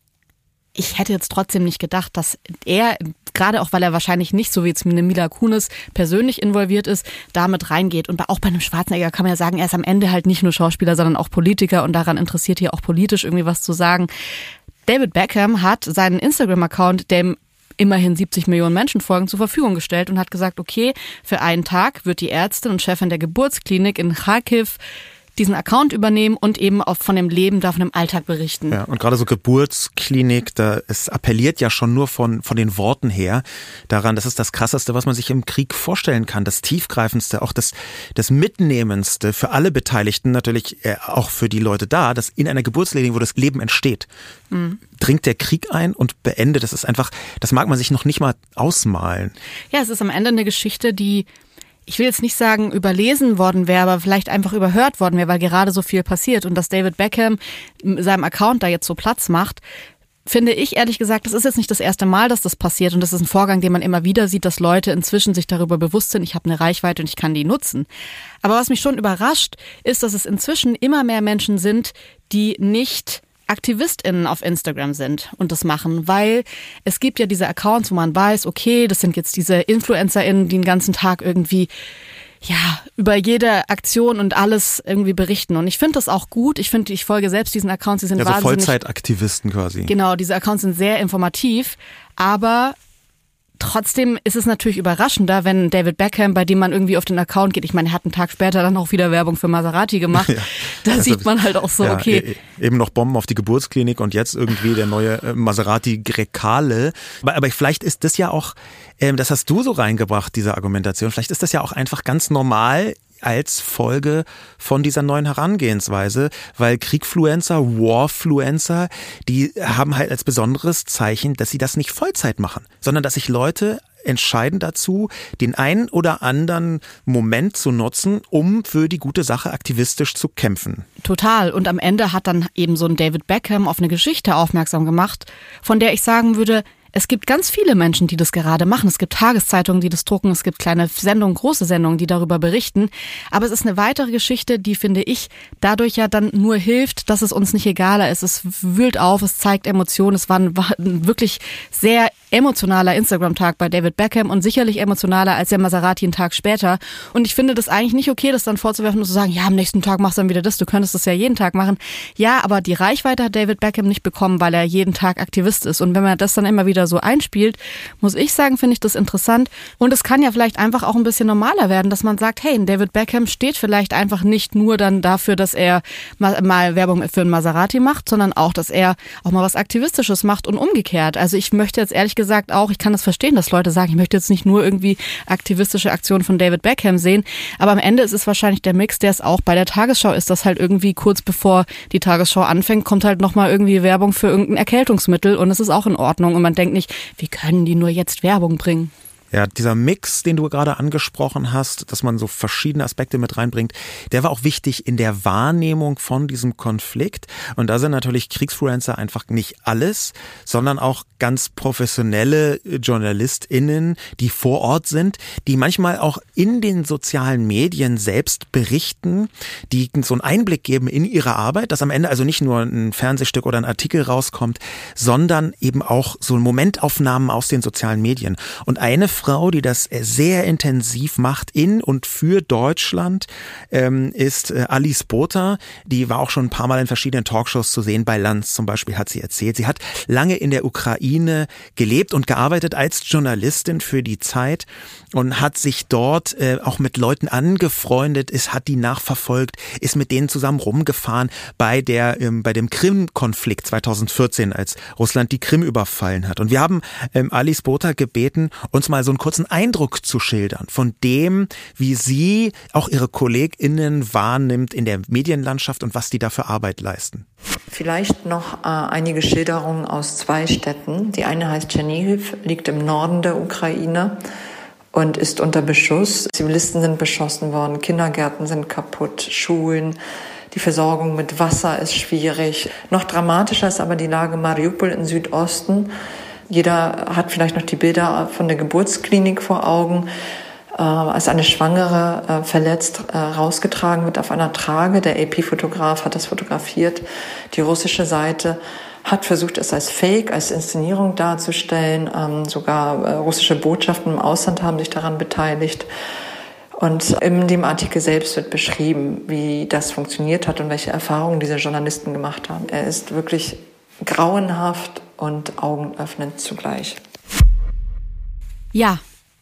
ich hätte jetzt trotzdem nicht gedacht, dass er, gerade auch weil er wahrscheinlich nicht, so wie jetzt eine Mila Kunis persönlich involviert ist, damit reingeht. Und auch bei einem Schwarzenegger kann man ja sagen, er ist am Ende halt nicht nur Schauspieler, sondern auch Politiker und daran interessiert hier auch politisch irgendwie was zu sagen. David Beckham hat seinen Instagram-Account, dem immerhin 70 Millionen Menschen folgen, zur Verfügung gestellt und hat gesagt, okay, für einen Tag wird die Ärztin und Chefin der Geburtsklinik in Kharkiv diesen Account übernehmen und eben auch von dem Leben da, von dem Alltag berichten. Ja, und gerade so Geburtsklinik, da es appelliert ja schon nur von, von den Worten her daran, das ist das Krasseste, was man sich im Krieg vorstellen kann, das Tiefgreifendste, auch das, das Mitnehmendste für alle Beteiligten, natürlich äh, auch für die Leute da, dass in einer Geburtsklinik, wo das Leben entsteht, mhm. dringt der Krieg ein und beendet. Das ist einfach, das mag man sich noch nicht mal ausmalen. Ja, es ist am Ende eine Geschichte, die ich will jetzt nicht sagen, überlesen worden wäre, aber vielleicht einfach überhört worden wäre, weil gerade so viel passiert und dass David Beckham seinem Account da jetzt so Platz macht, finde ich ehrlich gesagt, das ist jetzt nicht das erste Mal, dass das passiert und das ist ein Vorgang, den man immer wieder sieht, dass Leute inzwischen sich darüber bewusst sind, ich habe eine Reichweite und ich kann die nutzen. Aber was mich schon überrascht, ist, dass es inzwischen immer mehr Menschen sind, die nicht AktivistInnen auf Instagram sind und das machen, weil es gibt ja diese Accounts, wo man weiß, okay, das sind jetzt diese InfluencerInnen, die den ganzen Tag irgendwie ja, über jede Aktion und alles irgendwie berichten. Und ich finde das auch gut. Ich finde, ich folge selbst diesen Accounts, die sind ja, so wahnsinnig. Vollzeitaktivisten quasi. Genau, diese Accounts sind sehr informativ, aber Trotzdem ist es natürlich überraschender, wenn David Beckham, bei dem man irgendwie auf den Account geht, ich meine, er hat einen Tag später dann auch wieder Werbung für Maserati gemacht. [laughs] Ja. Da also, sieht man halt auch so, ja, okay. E-, eben noch Bomben auf die Geburtsklinik und jetzt irgendwie der neue äh, Maserati Grecale. Aber, aber vielleicht ist das ja auch, ähm, das hast du so reingebracht, diese Argumentation. Vielleicht ist das ja auch einfach ganz normal als Folge von dieser neuen Herangehensweise, weil Kriegfluencer, Warfluencer, die haben halt als besonderes Zeichen, dass sie das nicht Vollzeit machen, sondern dass sich Leute entscheiden dazu, den einen oder anderen Moment zu nutzen, um für die gute Sache aktivistisch zu kämpfen. Total. Und am Ende hat dann eben so ein David Beckham auf eine Geschichte aufmerksam gemacht, von der ich sagen würde, es gibt ganz viele Menschen, die das gerade machen. Es gibt Tageszeitungen, die das drucken. Es gibt kleine Sendungen, große Sendungen, die darüber berichten. Aber es ist eine weitere Geschichte, die, finde ich, dadurch ja dann nur hilft, dass es uns nicht egaler ist. Es wühlt auf, es zeigt Emotionen. Es war ein, war ein wirklich sehr emotionaler Instagram-Tag bei David Beckham und sicherlich emotionaler als der Maserati einen Tag später. Und ich finde das eigentlich nicht okay, das dann vorzuwerfen und zu sagen, ja, am nächsten Tag machst du dann wieder das, du könntest das ja jeden Tag machen. Ja, aber die Reichweite hat David Beckham nicht bekommen, weil er jeden Tag Aktivist ist. Und wenn man das dann immer wieder so einspielt, muss ich sagen, finde ich das interessant. Und es kann ja vielleicht einfach auch ein bisschen normaler werden, dass man sagt, hey, David Beckham steht vielleicht einfach nicht nur dann dafür, dass er mal, Werbung für ein Maserati macht, sondern auch, dass er auch mal was Aktivistisches macht und umgekehrt. Also ich möchte jetzt ehrlich gesagt auch, ich kann das verstehen, dass Leute sagen, ich möchte jetzt nicht nur irgendwie aktivistische Aktionen von David Beckham sehen, aber am Ende ist es wahrscheinlich der Mix, der es auch bei der Tagesschau ist, dass halt irgendwie kurz bevor die Tagesschau anfängt, kommt halt nochmal irgendwie Werbung für irgendein Erkältungsmittel und es ist auch in Ordnung und man denkt nicht, wie können die nur jetzt Werbung bringen? Ja, dieser Mix, den du gerade angesprochen hast, dass man so verschiedene Aspekte mit reinbringt, der war auch wichtig in der Wahrnehmung von diesem Konflikt. Und da sind natürlich Kriegsfluencer einfach nicht alles, sondern auch ganz professionelle JournalistInnen, die vor Ort sind, die manchmal auch in den sozialen Medien selbst berichten, die so einen Einblick geben in ihre Arbeit, dass am Ende also nicht nur ein Fernsehstück oder ein Artikel rauskommt, sondern eben auch so Momentaufnahmen aus den sozialen Medien. Und eine Frau, die das sehr intensiv macht in und für Deutschland, ähm, ist äh, Alice Botha. Die war auch schon ein paar Mal in verschiedenen Talkshows zu sehen. Bei Lanz zum Beispiel hat sie erzählt. Sie hat lange in der Ukraine gelebt und gearbeitet als Journalistin für die Zeit und hat sich dort äh, auch mit Leuten angefreundet, ist, hat die nachverfolgt, ist mit denen zusammen rumgefahren bei der ähm, bei dem Krim-Konflikt 2014, als Russland die Krim überfallen hat. Und wir haben ähm, Alice Botha gebeten, uns mal so einen kurzen Eindruck zu schildern von dem, wie sie auch ihre KollegInnen wahrnimmt in der Medienlandschaft und was die da für Arbeit leisten. Vielleicht noch äh, einige Schilderungen aus zwei Städten. Die eine heißt Tschernihiv, liegt im Norden der Ukraine und ist unter Beschuss. Zivilisten sind beschossen worden, Kindergärten sind kaputt, Schulen. Die Versorgung mit Wasser ist schwierig. Noch dramatischer ist aber die Lage Mariupol im Südosten. Jeder hat vielleicht noch die Bilder von der Geburtsklinik vor Augen, äh, als eine Schwangere äh, verletzt äh, rausgetragen wird auf einer Trage. Der AP-Fotograf hat das fotografiert. Die russische Seite hat versucht, es als Fake, als Inszenierung darzustellen. Ähm, sogar äh, russische Botschaften im Ausland haben sich daran beteiligt. Und in dem Artikel selbst wird beschrieben, wie das funktioniert hat und welche Erfahrungen diese Journalisten gemacht haben. Er ist wirklich grauenhaft und augenöffnend zugleich. Ja,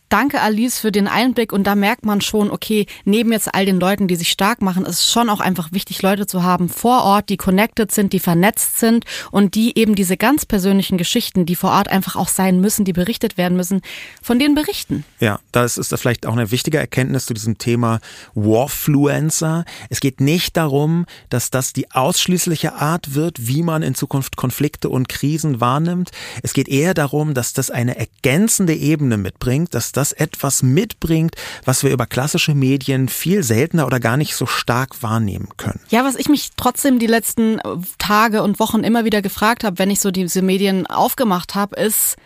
Danke, Alice, für den Einblick. Und da merkt man schon, okay, neben jetzt all den Leuten, die sich stark machen, ist es schon auch einfach wichtig, Leute zu haben vor Ort, die connected sind, die vernetzt sind und die eben diese ganz persönlichen Geschichten, die vor Ort einfach auch sein müssen, die berichtet werden müssen, von denen berichten. Ja, das ist vielleicht auch eine wichtige Erkenntnis zu diesem Thema Warfluencer. Es geht nicht darum, dass das die ausschließliche Art wird, wie man in Zukunft Konflikte und Krisen wahrnimmt. Es geht eher darum, dass das eine ergänzende Ebene mitbringt, dass das etwas mitbringt, was wir über klassische Medien viel seltener oder gar nicht so stark wahrnehmen können. Ja, was ich mich trotzdem die letzten äh, Tage und Wochen immer wieder gefragt habe, wenn ich so diese Medien aufgemacht habe, ist,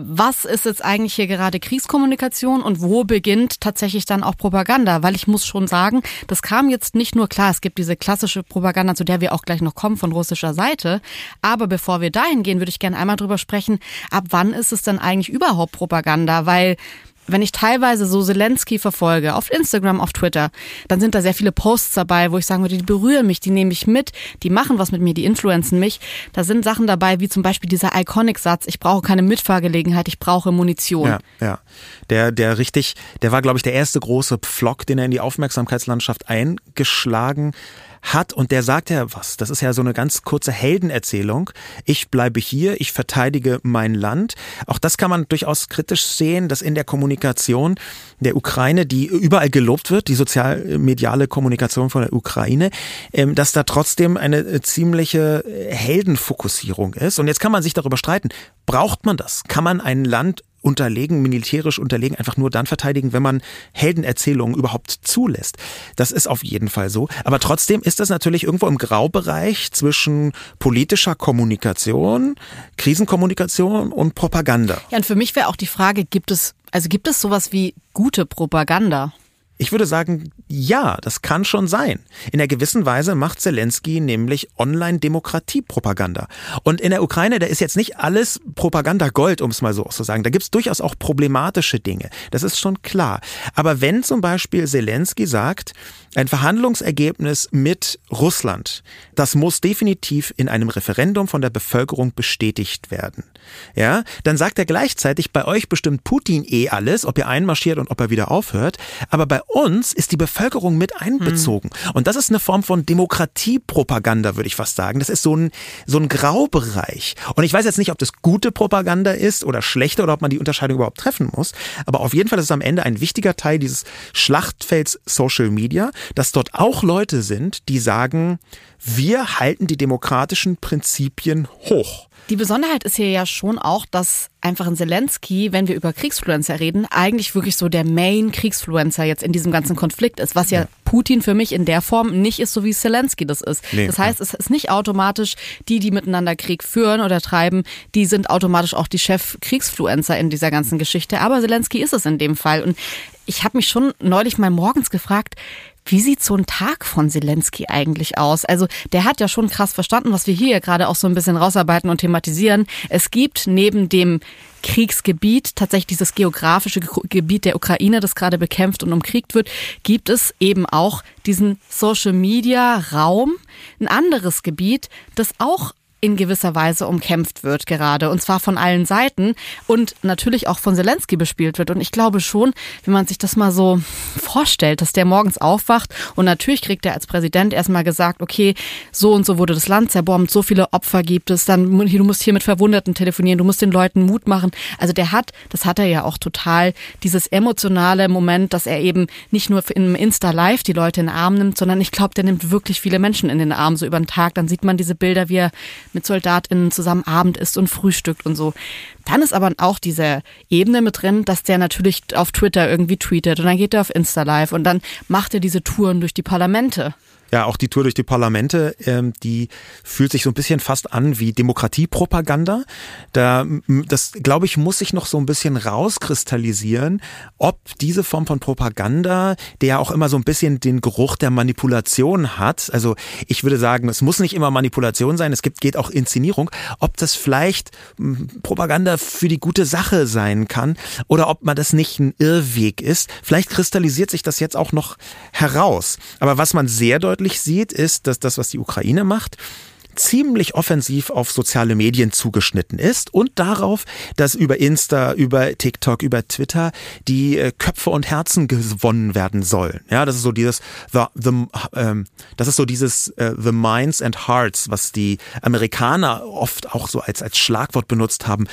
was ist jetzt eigentlich hier gerade Kriegskommunikation und wo beginnt tatsächlich dann auch Propaganda? Weil ich muss schon sagen, das kam jetzt nicht nur klar, es gibt diese klassische Propaganda, zu der wir auch gleich noch kommen von russischer Seite. Aber bevor wir dahin gehen, würde ich gerne einmal drüber sprechen, ab wann ist es denn eigentlich überhaupt Propaganda? Weil wenn ich teilweise so Zelensky verfolge, auf Instagram, auf Twitter, dann sind da sehr viele Posts dabei, wo ich sagen würde, die berühren mich, die nehme ich mit, die machen was mit mir, die influenzen mich. Da sind Sachen dabei, wie zum Beispiel dieser Iconic-Satz, ich brauche keine Mitfahrgelegenheit, ich brauche Munition. Ja, ja. Der, der richtig, der war, glaube ich, der erste große Pflock, den er in die Aufmerksamkeitslandschaft eingeschlagen hat und der sagt ja was. Das ist ja so eine ganz kurze Heldenerzählung. Ich bleibe hier, ich verteidige mein Land. Auch das kann man durchaus kritisch sehen, dass in der Kommunikation der Ukraine, die überall gelobt wird, die sozialmediale Kommunikation von der Ukraine, ähm, dass da trotzdem eine äh, ziemliche äh, Heldenfokussierung ist. Und jetzt kann man sich darüber streiten, braucht man das? Kann man ein Land unterlegen, militärisch unterlegen, einfach nur dann verteidigen, wenn man Heldenerzählungen überhaupt zulässt. Das ist auf jeden Fall so. Aber trotzdem ist das natürlich irgendwo im Graubereich zwischen politischer Kommunikation, Krisenkommunikation und Propaganda. Ja, und für mich wäre auch die Frage, gibt es, also gibt es sowas wie gute Propaganda? Ich würde sagen, ja, das kann schon sein. In einer gewissen Weise macht Zelensky nämlich Online-Demokratie-Propaganda. Und in der Ukraine, da ist jetzt nicht alles Propaganda Gold, um es mal so zu sagen. Da gibt's durchaus auch problematische Dinge. Das ist schon klar. Aber wenn zum Beispiel Zelensky sagt, ein Verhandlungsergebnis mit Russland, das muss definitiv in einem Referendum von der Bevölkerung bestätigt werden. Ja, dann sagt er gleichzeitig, bei euch bestimmt Putin eh alles, ob ihr einmarschiert und ob er wieder aufhört. Aber bei uns ist die Bevölkerung mit einbezogen. Hm. Und das ist eine Form von Demokratiepropaganda, würde ich fast sagen. Das ist so ein, so ein Graubereich. Und ich weiß jetzt nicht, ob das gute Propaganda ist oder schlechte oder ob man die Unterscheidung überhaupt treffen muss. Aber auf jeden Fall ist es am Ende ein wichtiger Teil dieses Schlachtfelds Social Media, dass dort auch Leute sind, die sagen, wir halten die demokratischen Prinzipien hoch. Die Besonderheit ist hier ja schon auch, dass einfach ein Zelensky, wenn wir über Kriegsfluencer reden, eigentlich wirklich so der Main-Kriegsfluencer jetzt in diesem ganzen Konflikt ist, was ja, ja, Putin für mich in der Form nicht ist, so wie Zelensky das ist. Nee, das heißt, es ist nicht automatisch die, die miteinander Krieg führen oder treiben, die sind automatisch auch die Chef-Kriegsfluencer in dieser ganzen Geschichte. Aber Zelensky ist es in dem Fall. Und ich habe mich schon neulich mal morgens gefragt, wie sieht so ein Tag von Zelensky eigentlich aus? Also der hat ja schon krass verstanden, was wir hier gerade auch so ein bisschen rausarbeiten und thematisieren. Es gibt neben dem Kriegsgebiet, tatsächlich dieses geografische Gebiet der Ukraine, das gerade bekämpft und umkriegt wird, gibt es eben auch diesen Social Media Raum, ein anderes Gebiet, das auch in gewisser Weise umkämpft wird gerade. Und zwar von allen Seiten und natürlich auch von Zelensky bespielt wird. Und ich glaube schon, wenn man sich das mal so vorstellt, dass der morgens aufwacht und natürlich kriegt er als Präsident erstmal gesagt, okay, so und so wurde das Land zerbombt, so viele Opfer gibt es, dann du musst hier mit Verwundeten telefonieren, du musst den Leuten Mut machen. Also der hat, das hat er ja auch total dieses emotionale Moment, dass er eben nicht nur im Insta Live die Leute in den Arm nimmt, sondern ich glaube, der nimmt wirklich viele Menschen in den Arm so über den Tag, dann sieht man diese Bilder, wie er mit SoldatInnen zusammen Abend isst und frühstückt und so. Dann ist aber auch diese Ebene mit drin, dass der natürlich auf Twitter irgendwie tweetet und dann geht er auf Insta Live und dann macht er diese Touren durch die Parlamente. Ja, auch die Tour durch die Parlamente, ähm, die fühlt sich so ein bisschen fast an wie Demokratiepropaganda. Da, das, glaube ich, muss sich noch so ein bisschen rauskristallisieren, ob diese Form von Propaganda, der ja auch immer so ein bisschen den Geruch der Manipulation hat, also ich würde sagen, es muss nicht immer Manipulation sein, es gibt, geht auch Inszenierung, ob das vielleicht Propaganda für die gute Sache sein kann oder ob man das nicht ein Irrweg ist. Vielleicht kristallisiert sich das jetzt auch noch heraus. Aber was man sehr deutlich deutlich sieht, ist, dass das, was die Ukraine macht, ziemlich offensiv auf soziale Medien zugeschnitten ist und darauf, dass über Insta, über TikTok, über Twitter die äh, Köpfe und Herzen gewonnen werden sollen. Ja, das ist so dieses the, the ähm, das ist so dieses äh, the minds and hearts, was die Amerikaner oft auch so als als Schlagwort benutzt haben,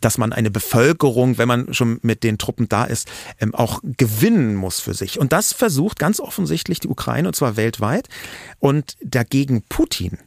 dass man eine Bevölkerung, wenn man schon mit den Truppen da ist, ähm, auch gewinnen muss für sich. Und das versucht ganz offensichtlich die Ukraine und zwar weltweit und dagegen Putin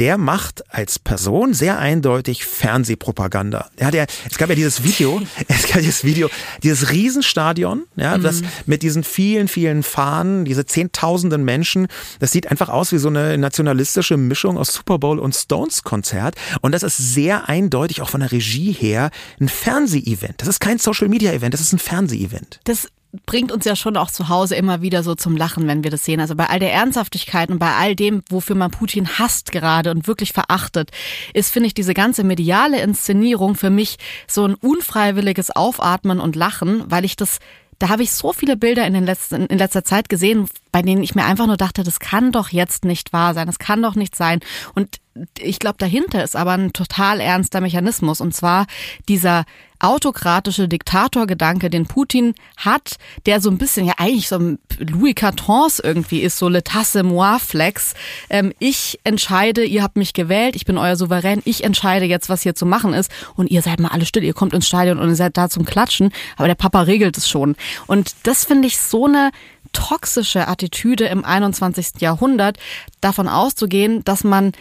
der macht als Person sehr eindeutig Fernsehpropaganda. Er ja, es gab ja dieses Video, [laughs] es gab dieses Video, dieses Riesenstadion, ja, mhm. das mit diesen vielen, vielen Fahnen, diese zehntausenden Menschen, das sieht einfach aus wie so eine nationalistische Mischung aus Super Bowl und Stones Konzert. Und das ist sehr eindeutig auch von der Regie her ein Fernseh-Event. Das ist kein Social Media Event, das ist ein Fernseh-Event. Das bringt uns ja schon auch zu Hause immer wieder so zum Lachen, wenn wir das sehen. Also bei all der Ernsthaftigkeit und bei all dem, wofür man Putin hasst gerade und wirklich verachtet, ist, finde ich, diese ganze mediale Inszenierung für mich so ein unfreiwilliges Aufatmen und Lachen, weil ich das da habe ich so viele Bilder in, den letzten, in letzter Zeit gesehen, bei denen ich mir einfach nur dachte, das kann doch jetzt nicht wahr sein, das kann doch nicht sein. Und ich glaube, dahinter ist aber ein total ernster Mechanismus. Und zwar dieser autokratische Diktatorgedanke, den Putin hat, der so ein bisschen ja eigentlich so ein Louis XIV irgendwie ist, so le tasse moi flex. Ähm, ich entscheide, ihr habt mich gewählt, ich bin euer Souverän, ich entscheide jetzt, was hier zu machen ist und ihr seid mal alle still, ihr kommt ins Stadion und ihr seid da zum Klatschen, aber der Papa regelt es schon. Und das finde ich so eine toxische Attitüde im 21. Jahrhundert, davon auszugehen, dass man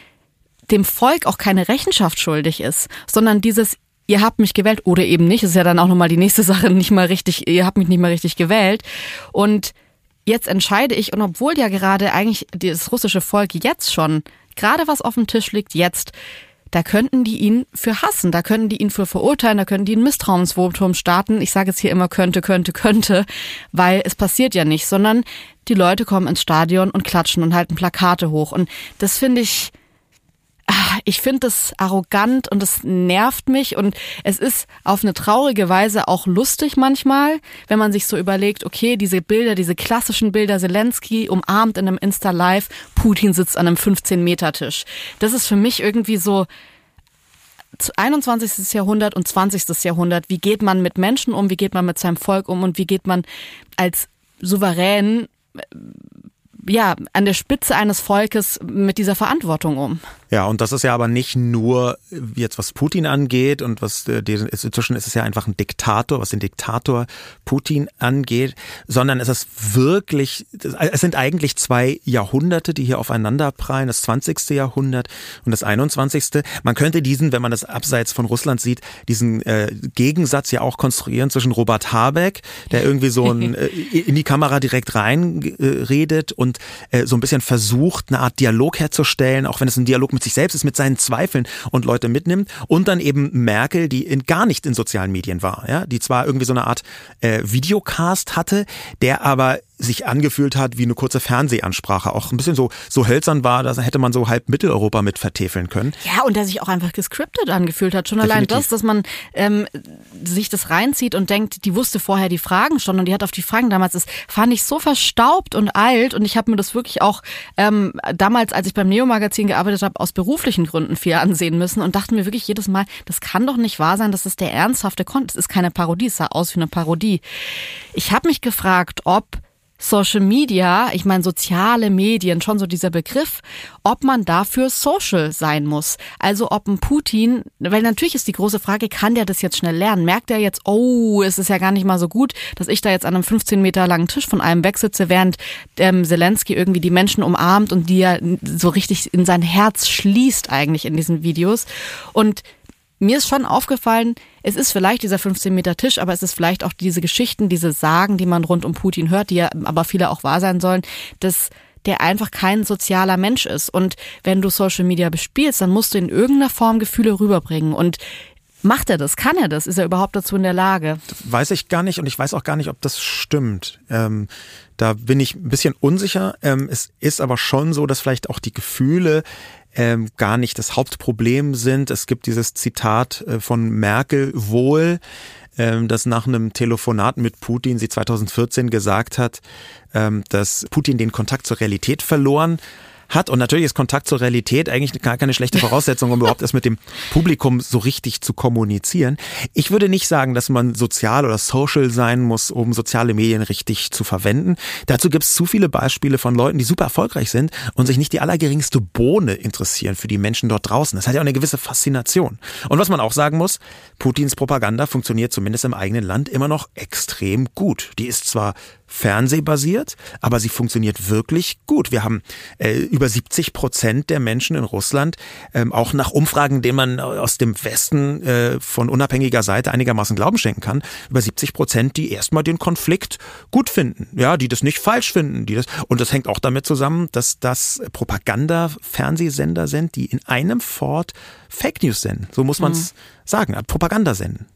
dem Volk auch keine Rechenschaft schuldig ist, sondern dieses ihr habt mich gewählt oder eben nicht, ist ja dann auch nochmal die nächste [laughs] Sache, nicht mal richtig, ihr habt mich nicht mal richtig gewählt und jetzt entscheide ich und obwohl ja gerade eigentlich das russische Volk jetzt schon gerade was auf dem Tisch liegt jetzt da könnten die ihn für hassen, da könnten die ihn für verurteilen, da könnten die ein Misstrauensvotum starten. Ich sage jetzt hier immer könnte, könnte, könnte, weil es passiert ja nicht, sondern die Leute kommen ins Stadion und klatschen und halten Plakate hoch. Und das finde ich, ich finde das arrogant und es nervt mich und es ist auf eine traurige Weise auch lustig manchmal, wenn man sich so überlegt, okay, diese Bilder, diese klassischen Bilder, Zelensky umarmt in einem Insta-Live, Putin sitzt an einem 15-Meter-Tisch. Das ist für mich irgendwie so, 21. Jahrhundert und 20. Jahrhundert. Wie geht man mit Menschen um? Wie geht man mit seinem Volk um? Und wie geht man als souverän, ja, an der Spitze eines Volkes mit dieser Verantwortung um? Ja, und das ist ja aber nicht nur jetzt, was Putin angeht und was äh, inzwischen ist es ja einfach ein Diktator, was den Diktator Putin angeht, sondern es ist wirklich, es sind eigentlich zwei Jahrhunderte, die hier aufeinander prallen, das 20. Jahrhundert und das 21. Man könnte diesen, wenn man das abseits von Russland sieht, diesen äh, Gegensatz ja auch konstruieren zwischen Robert Habeck, der irgendwie so ein, [laughs] äh, in die Kamera direkt reinredet und äh, so ein bisschen versucht, eine Art Dialog herzustellen, auch wenn es ein Dialog mit mit sich selbst ist, mit seinen Zweifeln und Leute mitnimmt. Und dann eben Merkel, die in, gar nicht in sozialen Medien war, ja, die zwar irgendwie so eine Art äh, Videocast hatte, der aber sich angefühlt hat wie eine kurze Fernsehansprache, auch ein bisschen so so hölzern war, da hätte man so halb Mitteleuropa mit vertäfeln können. Ja, und der sich auch einfach gescriptet angefühlt hat. Schon Definitiv. allein das, dass man ähm, sich das reinzieht und denkt, die wusste vorher die Fragen schon und die hat auf die Fragen damals, das fand ich so verstaubt und alt und ich habe mir das wirklich auch ähm, damals, als ich beim Neo-Magazin gearbeitet habe, aus beruflichen Gründen viel ansehen müssen und dachte mir wirklich jedes Mal, das kann doch nicht wahr sein, dass das der ernsthafte Content, das ist keine Parodie, es sah aus wie eine Parodie. Ich habe mich gefragt, ob Social Media, ich meine soziale Medien, schon so dieser Begriff, ob man dafür social sein muss. Also ob ein Putin, weil natürlich ist die große Frage, kann der das jetzt schnell lernen? Merkt er jetzt, oh, es ist ja gar nicht mal so gut, dass ich da jetzt an einem 15 Meter langen Tisch von einem wegsitze, während ähm, Zelensky irgendwie die Menschen umarmt und die ja so richtig in sein Herz schließt eigentlich in diesen Videos. Und mir ist schon aufgefallen, es ist vielleicht dieser 15 Meter Tisch, aber es ist vielleicht auch diese Geschichten, diese Sagen, die man rund um Putin hört, die ja aber viele auch wahr sein sollen, dass der einfach kein sozialer Mensch ist. Und wenn du Social Media bespielst, dann musst du in irgendeiner Form Gefühle rüberbringen. Und Macht er das? Kann er das? Ist er überhaupt dazu in der Lage? Weiß ich gar nicht und ich weiß auch gar nicht, ob das stimmt. Ähm, da bin ich ein bisschen unsicher. Ähm, es ist aber schon so, dass vielleicht auch die Gefühle ähm, gar nicht das Hauptproblem sind. Es gibt dieses Zitat äh, von Merkel wohl, ähm, dass nach einem Telefonat mit Putin sie 2014 gesagt hat, ähm, dass Putin den Kontakt zur Realität verloren hat. Und natürlich ist Kontakt zur Realität eigentlich gar keine schlechte Voraussetzung, um überhaupt erst mit dem Publikum so richtig zu kommunizieren. Ich würde nicht sagen, dass man sozial oder social sein muss, um soziale Medien richtig zu verwenden. Dazu gibt es zu viele Beispiele von Leuten, die super erfolgreich sind und sich nicht die allergeringste Bohne interessieren für die Menschen dort draußen. Das hat ja auch eine gewisse Faszination. Und was man auch sagen muss, Putins Propaganda funktioniert zumindest im eigenen Land immer noch extrem gut. Die ist zwar fernsehbasiert, aber sie funktioniert wirklich gut. Wir haben äh, über 70 Prozent der Menschen in Russland, ähm, auch nach Umfragen, denen man aus dem Westen äh, von unabhängiger Seite einigermaßen Glauben schenken kann, über 70 Prozent, die erstmal den Konflikt gut finden, ja, die das nicht falsch finden, die das und das hängt auch damit zusammen, dass das Propaganda-Fernsehsender sind, die in einem Fort Fake News senden. So muss man es mhm. sagen, Propaganda senden.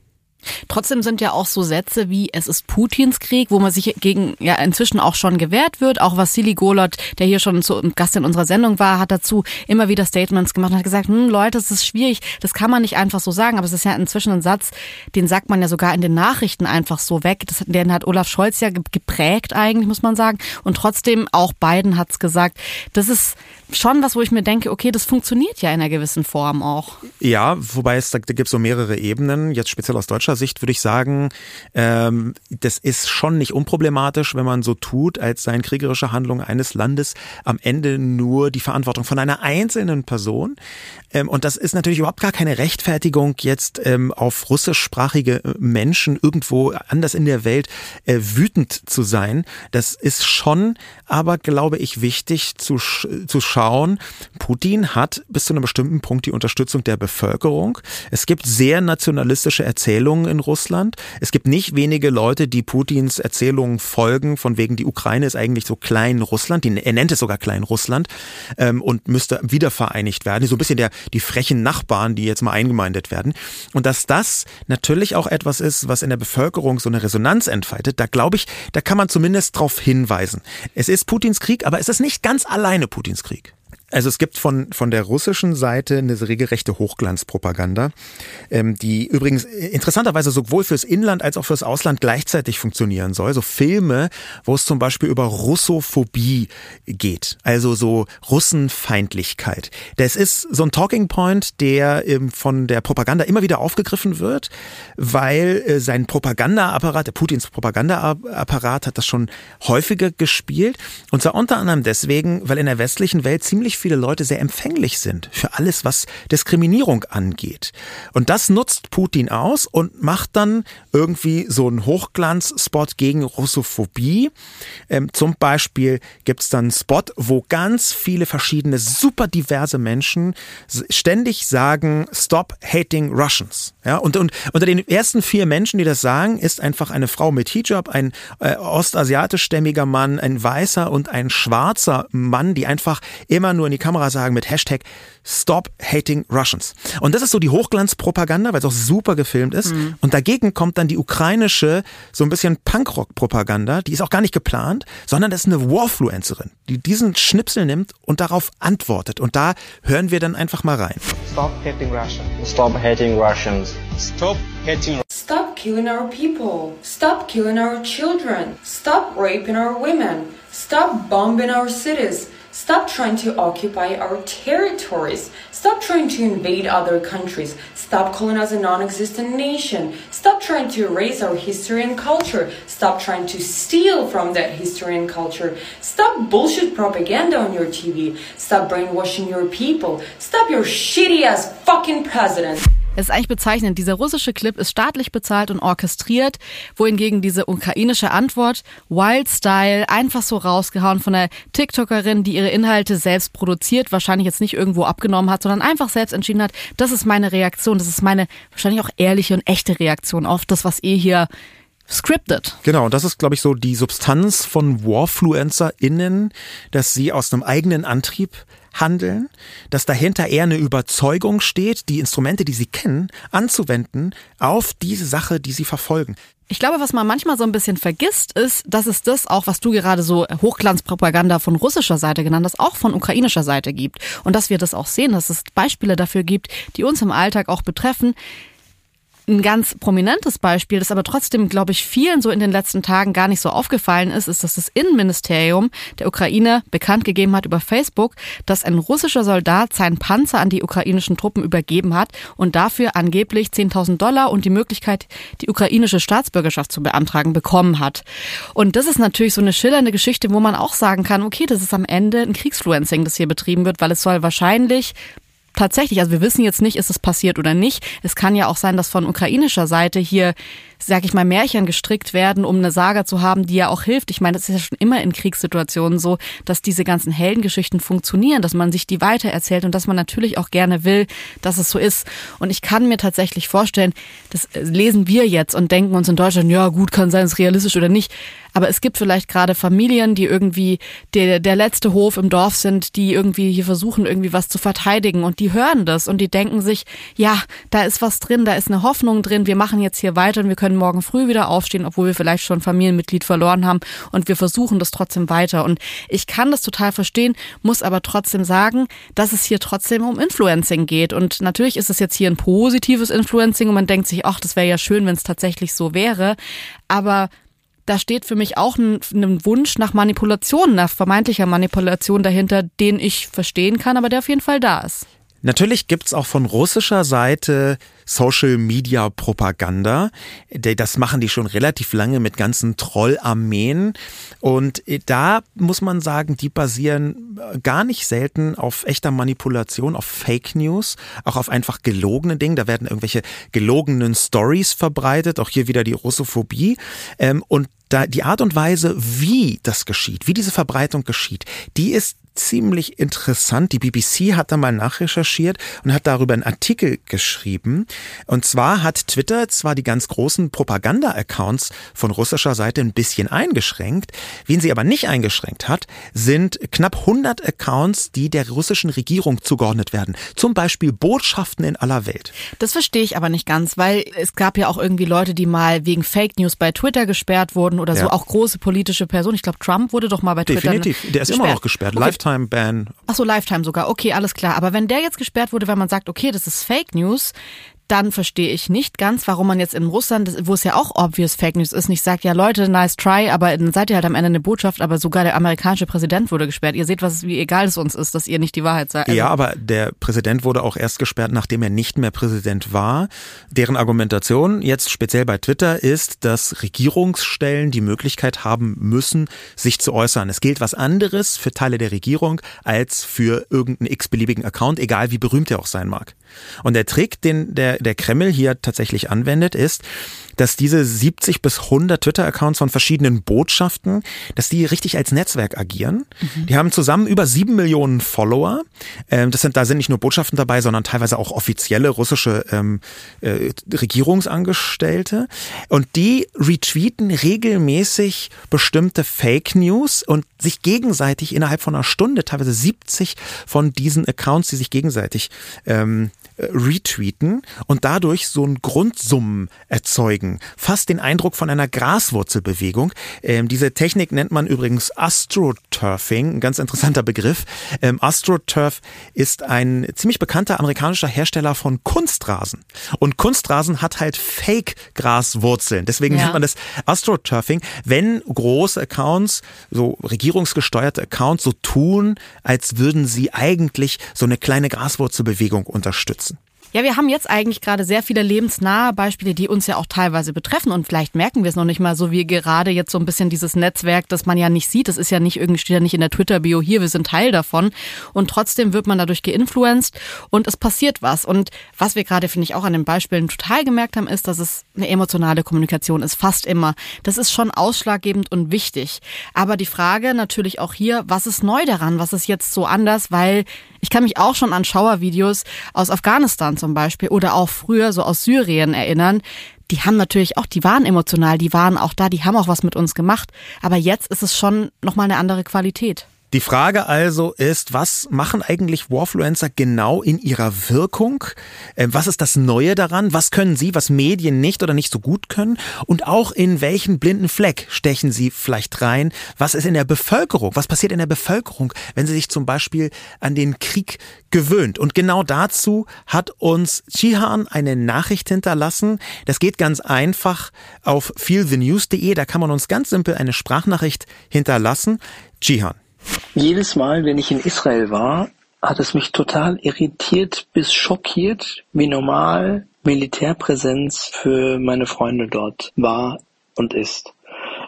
Trotzdem sind ja auch so Sätze wie es ist Putins Krieg, wo man sich gegen ja inzwischen auch schon gewehrt wird. Auch Vassili Golot, der hier schon zu Gast in unserer Sendung war, hat dazu immer wieder Statements gemacht und hat gesagt, hm, Leute, es ist schwierig, das kann man nicht einfach so sagen, aber es ist ja inzwischen ein Satz, den sagt man ja sogar in den Nachrichten einfach so weg. Das, den hat Olaf Scholz ja geprägt eigentlich, muss man sagen. Und trotzdem, auch Biden hat's gesagt. Das ist schon was, wo ich mir denke, okay, das funktioniert ja in einer gewissen Form auch. Ja, wobei es da, gibt so mehrere Ebenen. Jetzt speziell aus deutscher Sicht würde ich sagen, ähm, das ist schon nicht unproblematisch, wenn man so tut, als seien kriegerische Handlungen eines Landes am Ende nur die Verantwortung von einer einzelnen Person. Ähm, und das ist natürlich überhaupt gar keine Rechtfertigung, jetzt ähm, auf russischsprachige äh, Menschen irgendwo anders in der Welt äh, wütend zu sein. Das ist schon aber, glaube ich, wichtig zu, zu schauen. Putin hat bis zu einem bestimmten Punkt die Unterstützung der Bevölkerung. Es gibt sehr nationalistische Erzählungen in Russland. Es gibt nicht wenige Leute, die Putins Erzählungen folgen, von wegen die Ukraine ist eigentlich so klein Russland. Die, er nennt es sogar klein Russland ähm, und müsste wiedervereinigt werden. So ein bisschen der die frechen Nachbarn, die jetzt mal eingemeindet werden. Und dass das natürlich auch etwas ist, was in der Bevölkerung so eine Resonanz entfaltet, da glaube ich, da kann man zumindest darauf hinweisen. Es ist Putins Krieg, aber es ist nicht ganz alleine Putins Krieg. Also es gibt von, von der russischen Seite eine regelrechte Hochglanzpropaganda, ähm, die übrigens interessanterweise sowohl fürs Inland als auch fürs Ausland gleichzeitig funktionieren soll. So Filme, wo es zum Beispiel über Russophobie geht, also so Russenfeindlichkeit. Das ist so ein Talking Point, der ähm, von der Propaganda immer wieder aufgegriffen wird, weil äh, sein Propagandaapparat, der Putins Propagandaapparat hat das schon häufiger gespielt. Und zwar unter anderem deswegen, weil in der westlichen Welt ziemlich viele Leute sehr empfänglich sind für alles, was Diskriminierung angeht. Und das nutzt Putin aus und macht dann irgendwie so einen Hochglanzspot gegen Russophobie. Ähm, zum Beispiel gibt's dann einen Spot, wo ganz viele verschiedene super diverse Menschen ständig sagen, stop hating Russians. Ja, und, und unter den ersten vier Menschen, die das sagen, ist einfach eine Frau mit Hijab, ein äh, ostasiatischstämmiger Mann, ein weißer und ein schwarzer Mann, die einfach immer nur in die Kamera sagen mit Hashtag Stop Hating Russians. Und das ist so die Hochglanzpropaganda, weil es auch super gefilmt ist. Mhm. Und dagegen kommt dann die ukrainische, so ein bisschen Punkrock-Propaganda, die ist auch gar nicht geplant, sondern das ist eine Warfluencerin, die diesen Schnipsel nimmt und darauf antwortet. Und da hören wir dann einfach mal rein. Stop hating Russians. Stop hating Russians. Stop hating Stop killing our people. Stop killing our children. Stop raping our women. Stop bombing our cities. Stop trying to occupy our territories. Stop trying to invade other countries. Stop calling us a non-existent nation. Stop trying to erase our history and culture. Stop trying to steal from that history and culture. Stop bullshit propaganda on your TV. Stop brainwashing your people. Stop your shitty ass fucking president. Es ist eigentlich bezeichnend. Dieser russische Clip ist staatlich bezahlt und orchestriert, wohingegen diese ukrainische Antwort Wild Style einfach so rausgehauen von einer TikTokerin, die ihre Inhalte selbst produziert, wahrscheinlich jetzt nicht irgendwo abgenommen hat, sondern einfach selbst entschieden hat, das ist meine Reaktion, das ist meine wahrscheinlich auch ehrliche und echte Reaktion auf das, was ihr hier scripted. Genau, und das ist, glaube ich, so die Substanz von WarfluencerInnen, dass sie aus einem eigenen Antrieb handeln, dass dahinter eher eine Überzeugung steht, die Instrumente, die sie kennen, anzuwenden auf diese Sache, die sie verfolgen. Ich glaube, was man manchmal so ein bisschen vergisst, ist, dass es das auch, was du gerade so Hochglanzpropaganda von russischer Seite genannt hast, auch von ukrainischer Seite gibt. Und dass wir das auch sehen, dass es Beispiele dafür gibt, die uns im Alltag auch betreffen, ein ganz prominentes Beispiel, das aber trotzdem, glaube ich, vielen so in den letzten Tagen gar nicht so aufgefallen ist, ist, dass das Innenministerium der Ukraine bekannt gegeben hat über Facebook, dass ein russischer Soldat seinen Panzer an die ukrainischen Truppen übergeben hat und dafür angeblich 10.000 Dollar und die Möglichkeit, die ukrainische Staatsbürgerschaft zu beantragen, bekommen hat. Und das ist natürlich so eine schillernde Geschichte, wo man auch sagen kann, okay, das ist am Ende ein Kriegsfluencing, das hier betrieben wird, weil es soll wahrscheinlich tatsächlich, also wir wissen jetzt nicht, ist es passiert oder nicht. Es kann ja auch sein, dass von ukrainischer Seite hier sag ich mal, Märchen gestrickt werden, um eine Saga zu haben, die ja auch hilft. Ich meine, das ist ja schon immer in Kriegssituationen so, dass diese ganzen Heldengeschichten funktionieren, dass man sich die weitererzählt und dass man natürlich auch gerne will, dass es so ist. Und ich kann mir tatsächlich vorstellen, das lesen wir jetzt und denken uns in Deutschland, ja gut, kann sein, ist realistisch oder nicht. Aber es gibt vielleicht gerade Familien, die irgendwie der, der letzte Hof im Dorf sind, die irgendwie hier versuchen, irgendwie was zu verteidigen und die hören das und die denken sich, ja, da ist was drin, da ist eine Hoffnung drin, wir machen jetzt hier weiter und wir können morgen früh wieder aufstehen, obwohl wir vielleicht schon Familienmitglied verloren haben und wir versuchen das trotzdem weiter. Und ich kann das total verstehen, muss aber trotzdem sagen, dass es hier trotzdem um Influencing geht. Und natürlich ist es jetzt hier ein positives Influencing und man denkt sich, ach, das wäre ja schön, wenn es tatsächlich so wäre. Aber da steht für mich auch ein, ein, Wunsch nach Manipulation, nach vermeintlicher Manipulation dahinter, den ich verstehen kann, aber der auf jeden Fall da ist. Natürlich gibt's auch von russischer Seite Social Media Propaganda. Das machen die schon relativ lange mit ganzen Trollarmeen. Und da muss man sagen, die basieren gar nicht selten auf echter Manipulation, auf Fake News, auch auf einfach gelogene Dinge. Da werden irgendwelche gelogenen Stories verbreitet, auch hier wieder die Russophobie. Ähm, und die Art und Weise, wie das geschieht, wie diese Verbreitung geschieht, die ist ziemlich interessant. Die BBC hat da mal nachrecherchiert und hat darüber einen Artikel geschrieben. Und zwar hat Twitter zwar die ganz großen Propaganda-Accounts von russischer Seite ein bisschen eingeschränkt. Wen sie aber nicht eingeschränkt hat, sind knapp 100 Accounts, die der russischen Regierung zugeordnet werden. Zum Beispiel Botschaften in aller Welt. Das verstehe ich aber nicht ganz, weil es gab ja auch irgendwie Leute, die mal wegen Fake News bei Twitter gesperrt wurden oder so, ja. auch große politische Personen. Ich glaube, Trump wurde doch mal bei Twitter Definitiv, der ist gesperrt. immer noch gesperrt. Okay. Lifetime-Ban. Ach so, Lifetime sogar. Okay, alles klar. Aber wenn der jetzt gesperrt wurde, weil man sagt, okay, das ist Fake News, dann verstehe ich nicht ganz, warum man jetzt in Russland, wo es ja auch obvious Fake News ist, nicht sagt, ja Leute, nice try, aber dann seid ihr halt am Ende eine Botschaft, aber sogar der amerikanische Präsident wurde gesperrt. Ihr seht, was wie egal es uns ist, dass ihr nicht die Wahrheit sagt. Also ja, aber der Präsident wurde auch erst gesperrt, nachdem er nicht mehr Präsident war. Deren Argumentation jetzt speziell bei Twitter ist, dass Regierungsstellen die Möglichkeit haben müssen, sich zu äußern. Es gilt was anderes für Teile der Regierung als für irgendeinen x-beliebigen Account, egal wie berühmt er auch sein mag. Und der Trick, den der, der Kreml hier tatsächlich anwendet, ist, dass diese 70 bis 100 Twitter-Accounts von verschiedenen Botschaften, dass die richtig als Netzwerk agieren. Mhm. Die haben zusammen über sieben Millionen Follower. Ähm, das sind, da sind nicht nur Botschaften dabei, sondern teilweise auch offizielle russische ähm, äh, Regierungsangestellte. Und die retweeten regelmäßig bestimmte Fake News und sich gegenseitig innerhalb von einer Stunde, teilweise 70 von diesen Accounts, die sich gegenseitig ähm, äh, retweeten und dadurch so ein Grundsummen erzeugen. Fast den Eindruck von einer Graswurzelbewegung. Ähm, diese Technik nennt man übrigens Astroturfing, ein ganz interessanter Begriff. Ähm, Astroturf ist ein ziemlich bekannter amerikanischer Hersteller von Kunstrasen. Und Kunstrasen hat halt Fake-Graswurzeln. Deswegen ja. nennt man das Astroturfing. Wenn große Accounts, so regierungsgesteuerte Accounts, so tun, als würden sie eigentlich so eine kleine Graswurzelbewegung unterstützen. Ja, wir haben jetzt eigentlich gerade sehr viele lebensnahe Beispiele, die uns ja auch teilweise betreffen und vielleicht merken wir es noch nicht mal so wie gerade jetzt so ein bisschen dieses Netzwerk, das man ja nicht sieht. Das ist ja nicht irgendwie steht ja nicht in der Twitter-Bio hier, wir sind Teil davon und trotzdem wird man dadurch geinfluenced und es passiert was. Und was wir gerade, finde ich, auch an den Beispielen total gemerkt haben, ist, dass es eine emotionale Kommunikation ist, fast immer. Das ist schon ausschlaggebend und wichtig. Aber die Frage natürlich auch hier, was ist neu daran? Was ist jetzt so anders? Weil ich kann mich auch schon an Schauervideos aus Afghanistan zum Beispiel oder auch früher so aus Syrien erinnern, die haben natürlich auch, die waren emotional, die waren auch da, die haben auch was mit uns gemacht. Aber jetzt ist es schon nochmal eine andere Qualität. Die Frage also ist, was machen eigentlich Warfluencer genau in ihrer Wirkung? Ähm, was ist das Neue daran? Was können sie, was Medien nicht oder nicht so gut können? Und auch in welchen blinden Fleck stechen sie vielleicht rein? Was ist in der Bevölkerung? Was passiert in der Bevölkerung, wenn sie sich zum Beispiel an den Krieg gewöhnt? Und genau dazu hat uns Chihan eine Nachricht hinterlassen. Das geht ganz einfach auf feelthenews.de. Da kann man uns ganz simpel eine Sprachnachricht hinterlassen. Chihan. Jedes Mal, wenn ich in Israel war, hat es mich total irritiert bis schockiert, wie normal Militärpräsenz für meine Freunde dort war und ist.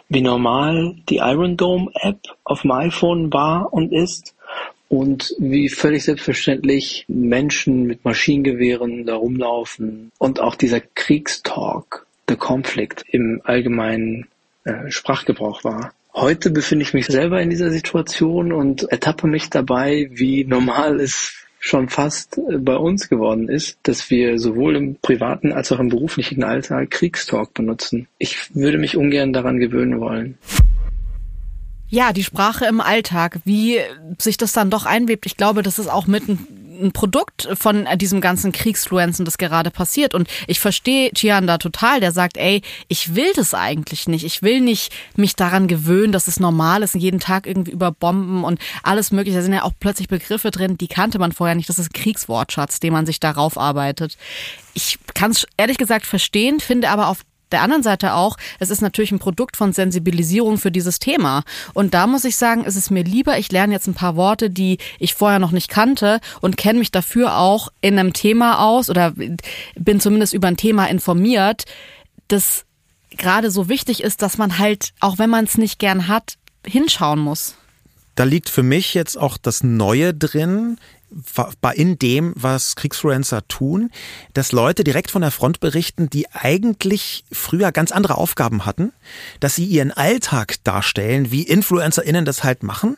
Wie normal die Iron Dome App auf dem iPhone war und ist und wie völlig selbstverständlich Menschen mit Maschinengewehren da rumlaufen und auch dieser Kriegstalk, der Konflikt im allgemeinen äh, Sprachgebrauch war. Heute befinde ich mich selber in dieser Situation und ertappe mich dabei, wie normal es schon fast äh, bei uns geworden ist, dass wir sowohl im privaten als auch im beruflichen Alltag Kriegstalk benutzen. Ich würde mich ungern daran gewöhnen wollen. Ja, die Sprache im Alltag, wie sich das dann doch einwebt. Ich glaube, das ist auch mit ein ein Produkt von diesem ganzen Kriegsfluenzen, das gerade passiert. Und ich verstehe Chian da total, der sagt, ey, ich will das eigentlich nicht. Ich will nicht mich daran gewöhnen, dass es normal ist, jeden Tag irgendwie über Bomben und alles mögliche. Da sind ja auch plötzlich Begriffe drin, die kannte man vorher nicht. Das ist Kriegswortschatz, den man sich darauf arbeitet. Ich kann es ehrlich gesagt verstehen, finde aber auf der anderen Seite auch, es ist natürlich ein Produkt von Sensibilisierung für dieses Thema. Und da muss ich sagen, ist es mir lieber, ich lerne jetzt ein paar Worte, die ich vorher noch nicht kannte und kenne mich dafür auch in einem Thema aus oder bin zumindest über ein Thema informiert, das gerade so wichtig ist, dass man halt, auch wenn man es nicht gern hat, hinschauen muss. Da liegt für mich jetzt auch das Neue drin in dem, was Kriegsfluencer tun, dass Leute direkt von der Front berichten, die eigentlich früher ganz andere Aufgaben hatten, dass sie ihren Alltag darstellen, wie InfluencerInnen das halt machen.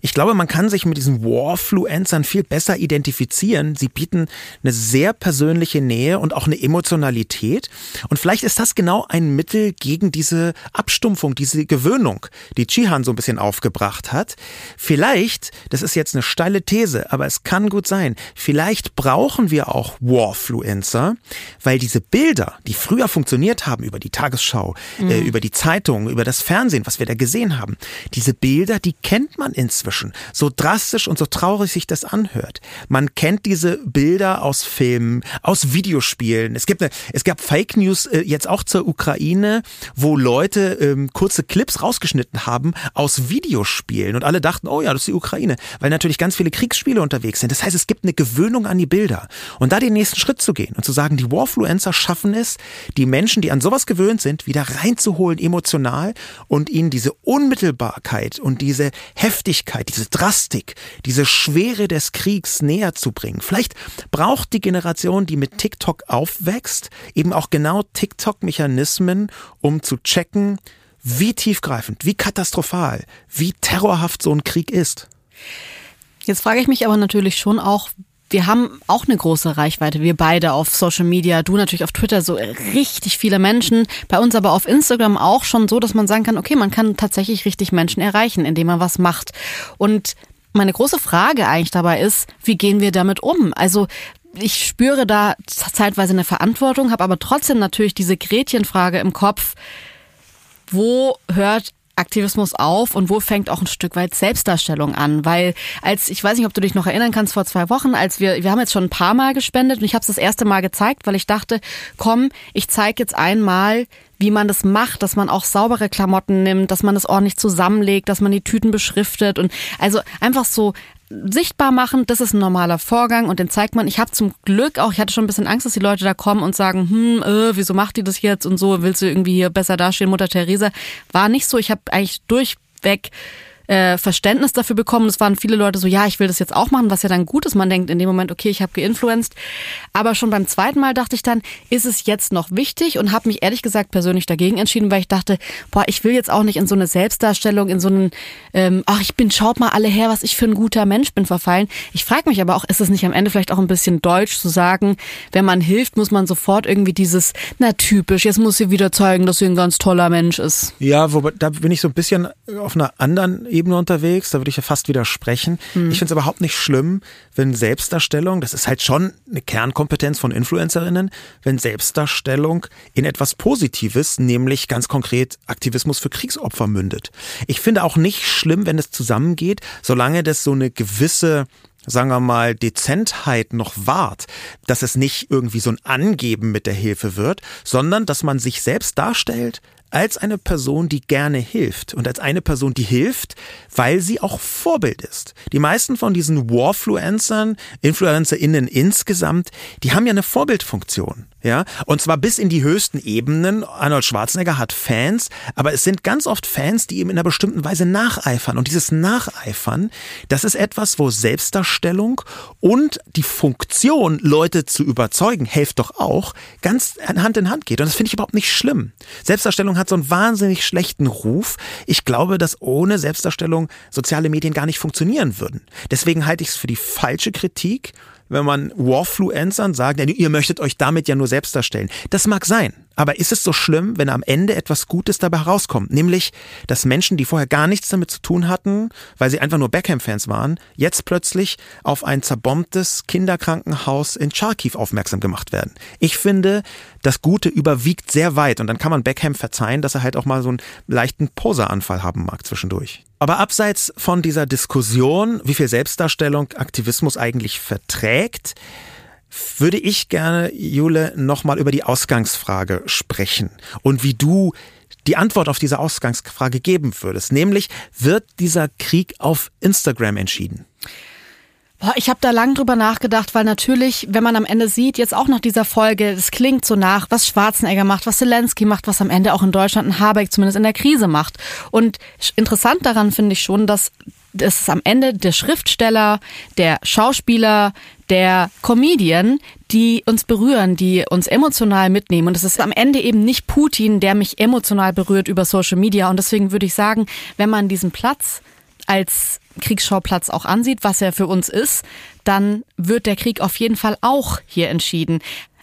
Ich glaube, man kann sich mit diesen Warfluencern viel besser identifizieren. Sie bieten eine sehr persönliche Nähe und auch eine Emotionalität. Und vielleicht ist das genau ein Mittel gegen diese Abstumpfung, diese Gewöhnung, die Chihan so ein bisschen aufgebracht hat. Vielleicht, das ist jetzt eine steile These, aber es kann gut sein. Vielleicht brauchen wir auch Warfluencer, weil diese Bilder, die früher funktioniert haben über die Tagesschau, äh, mhm. äh, über die Zeitung, über das Fernsehen, was wir da gesehen haben, diese Bilder, die kennt man inzwischen. So drastisch und so traurig sich das anhört. Man kennt diese Bilder aus Filmen, aus Videospielen. Es gibt eine, es gab Fake News äh, jetzt auch zur Ukraine, wo Leute ähm, kurze Clips rausgeschnitten haben aus Videospielen und alle dachten, oh ja, das ist die Ukraine, weil natürlich ganz viele Kriegsspiele unterwegs sind. Das heißt, es gibt eine Gewöhnung an die Bilder. Und da den nächsten Schritt zu gehen und zu sagen, die Warfluencer schaffen es, die Menschen, die an sowas gewöhnt sind, wieder reinzuholen emotional und ihnen diese Unmittelbarkeit und diese Heftigkeit, diese Drastik, diese Schwere des Kriegs näher zu bringen. Vielleicht braucht die Generation, die mit TikTok aufwächst, eben auch genau TikTok-Mechanismen, um zu checken, wie tiefgreifend, wie katastrophal, wie terrorhaft so ein Krieg ist. Jetzt frage ich mich aber natürlich schon auch, wir haben auch eine große Reichweite, wir beide auf Social Media, du natürlich auf Twitter, so richtig viele Menschen, bei uns aber auf Instagram auch schon so, dass man sagen kann, okay, man kann tatsächlich richtig Menschen erreichen, indem man was macht. Und meine große Frage eigentlich dabei ist, wie gehen wir damit um? Also ich spüre da zeitweise eine Verantwortung, habe aber trotzdem natürlich diese Gretchenfrage im Kopf, wo hört Aktivismus auf und wo fängt auch ein Stück weit Selbstdarstellung an? Weil als, ich weiß nicht, ob du dich noch erinnern kannst, vor zwei Wochen, als wir, wir haben jetzt schon ein paar Mal gespendet und ich habe es das erste Mal gezeigt, weil ich dachte, komm, ich zeige jetzt einmal, wie man das macht, dass man auch saubere Klamotten nimmt, dass man es ordentlich zusammenlegt, dass man die Tüten beschriftet und also einfach so sichtbar machen, das ist ein normaler Vorgang und den zeigt man. Ich habe zum Glück auch, ich hatte schon ein bisschen Angst, dass die Leute da kommen und sagen, hm, äh, wieso macht die das jetzt und so, willst du irgendwie hier besser dastehen, Mutter Theresa? War nicht so. Ich habe eigentlich durchweg äh, Verständnis dafür bekommen. Es waren viele Leute so, ja, ich will das jetzt auch machen, was ja dann gut ist. Man denkt in dem Moment, okay, ich habe geinfluenced. Aber schon beim zweiten Mal dachte ich dann, ist es jetzt noch wichtig und habe mich ehrlich gesagt persönlich dagegen entschieden, weil ich dachte, boah, ich will jetzt auch nicht in so eine Selbstdarstellung, in so einen, ähm, ach, ich bin, schaut mal alle her, was ich für ein guter Mensch bin, verfallen. Ich frage mich aber auch, ist es nicht am Ende vielleicht auch ein bisschen deutsch zu sagen, wenn man hilft, muss man sofort irgendwie dieses, na typisch, jetzt muss sie wieder zeigen, dass sie ein ganz toller Mensch ist. Ja, wobei, da bin ich so ein bisschen auf einer anderen Ebene unterwegs, da würde ich ja fast widersprechen. Hm. Ich finde es überhaupt nicht schlimm, wenn Selbstdarstellung, das ist halt schon eine Kernkompetenz von Influencerinnen, wenn Selbstdarstellung in etwas Positives, nämlich ganz konkret Aktivismus für Kriegsopfer mündet. Ich finde auch nicht schlimm, wenn es zusammengeht, solange das so eine gewisse sagen wir mal, Dezentheit noch wahrt, dass es nicht irgendwie so ein Angeben mit der Hilfe wird, sondern dass man sich selbst darstellt als eine Person, die gerne hilft und als eine Person, die hilft, weil sie auch Vorbild ist. Die meisten von diesen Warfluencern, InfluencerInnen insgesamt, die haben ja eine Vorbildfunktion. Ja, und zwar bis in die höchsten Ebenen. Arnold Schwarzenegger hat Fans, aber es sind ganz oft Fans, die ihm in einer bestimmten Weise nacheifern. Und dieses Nacheifern, das ist etwas, wo Selbstdarstellung und die Funktion, Leute zu überzeugen, hilft doch auch, ganz Hand in Hand geht. Und das finde ich überhaupt nicht schlimm. Selbstdarstellung hat so einen wahnsinnig schlechten Ruf. Ich glaube, dass ohne Selbstdarstellung soziale Medien gar nicht funktionieren würden. Deswegen halte ich es für die falsche Kritik wenn man Warfluencern sagt, ihr möchtet euch damit ja nur selbst darstellen. Das mag sein. Aber ist es so schlimm, wenn am Ende etwas Gutes dabei herauskommt? Nämlich, dass Menschen, die vorher gar nichts damit zu tun hatten, weil sie einfach nur Beckham-Fans waren, jetzt plötzlich auf ein zerbombtes Kinderkrankenhaus in Charkiw aufmerksam gemacht werden. Ich finde, das Gute überwiegt sehr weit und dann kann man Beckham verzeihen, dass er halt auch mal so einen leichten Poseranfall haben mag zwischendurch. Aber abseits von dieser Diskussion, wie viel Selbstdarstellung Aktivismus eigentlich verträgt, würde ich gerne, Jule, nochmal über die Ausgangsfrage sprechen und wie du die Antwort auf diese Ausgangsfrage geben würdest. Nämlich, wird dieser Krieg auf Instagram entschieden? Ich habe da lang drüber nachgedacht, weil natürlich, wenn man am Ende sieht, jetzt auch nach dieser Folge, das klingt so nach, was Schwarzenegger macht, was Zelensky macht, was am Ende auch in Deutschland ein Habeck zumindest in der Krise macht. Und interessant daran finde ich schon, dass es am Ende der Schriftsteller, der Schauspieler, der Comedian, die uns berühren, die uns emotional mitnehmen. Und es ist am Ende eben nicht Putin, der mich emotional berührt über Social Media. Und deswegen würde ich sagen, wenn man diesen Platz als Kriegsschauplatz auch ansieht, was er für uns ist, dann wird der Krieg auf jeden Fall auch hier entschieden.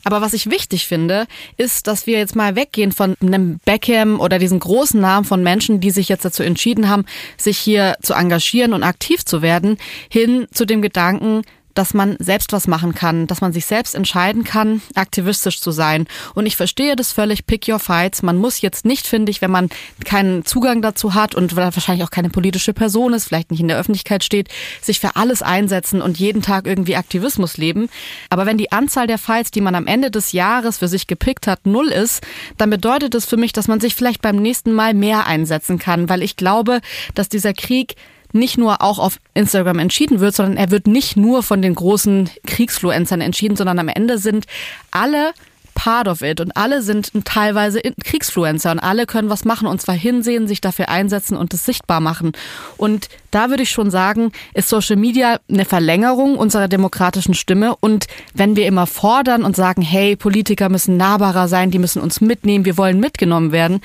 Aber was ich wichtig finde, ist, dass wir jetzt mal weggehen von einem Beckham oder diesen großen Namen von Menschen, die sich jetzt dazu entschieden haben, sich hier zu engagieren und aktiv zu werden, hin zu dem Gedanken, dass man selbst was machen kann, dass man sich selbst entscheiden kann, aktivistisch zu sein. Und ich verstehe das völlig, pick your fights. Man muss jetzt nicht, finde ich, wenn man keinen Zugang dazu hat und wahrscheinlich auch keine politische Person ist, vielleicht nicht in der Öffentlichkeit steht, sich für alles einsetzen und jeden Tag irgendwie Aktivismus leben. Aber wenn die Anzahl der Fights, die man am Ende des Jahres für sich gepickt hat, null ist, dann bedeutet es für mich, dass man sich vielleicht beim nächsten Mal mehr einsetzen kann, weil ich glaube, dass dieser Krieg nicht nur auch auf Instagram entschieden wird, sondern er wird nicht nur von den großen Kriegsfluencern entschieden, sondern am Ende sind alle part of it und alle sind teilweise Kriegsfluencer und alle können was machen und zwar hinsehen, sich dafür einsetzen und es sichtbar machen. Und da würde ich schon sagen, ist Social Media eine Verlängerung unserer demokratischen Stimme und wenn wir immer fordern und sagen, hey, Politiker müssen nahbarer sein, die müssen uns mitnehmen, wir wollen mitgenommen werden,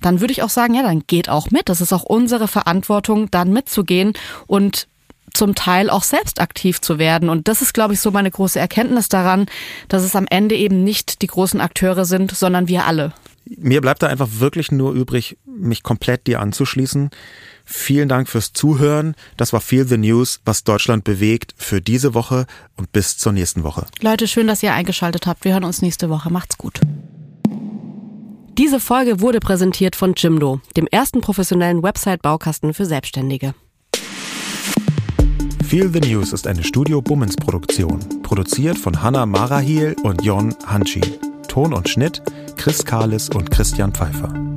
dann würde ich auch sagen, ja, dann geht auch mit. Das ist auch unsere Verantwortung, dann mitzugehen und zum Teil auch selbst aktiv zu werden. Und das ist, glaube ich, so meine große Erkenntnis daran, dass es am Ende eben nicht die großen Akteure sind, sondern wir alle. Mir bleibt da einfach wirklich nur übrig, mich komplett dir anzuschließen. Vielen Dank fürs Zuhören. Das war Feel the News, was Deutschland bewegt für diese Woche und bis zur nächsten Woche. Leute, schön, dass ihr eingeschaltet habt. Wir hören uns nächste Woche. Macht's gut. Diese Folge wurde präsentiert von Jimdo, dem ersten professionellen Website-Baukasten für Selbstständige. Feel the News ist eine Studio Bummens Produktion, produziert von Hanna Marahiel und Jon Hanschin. Ton und Schnitt Chris Kahles und Christian Pfeiffer.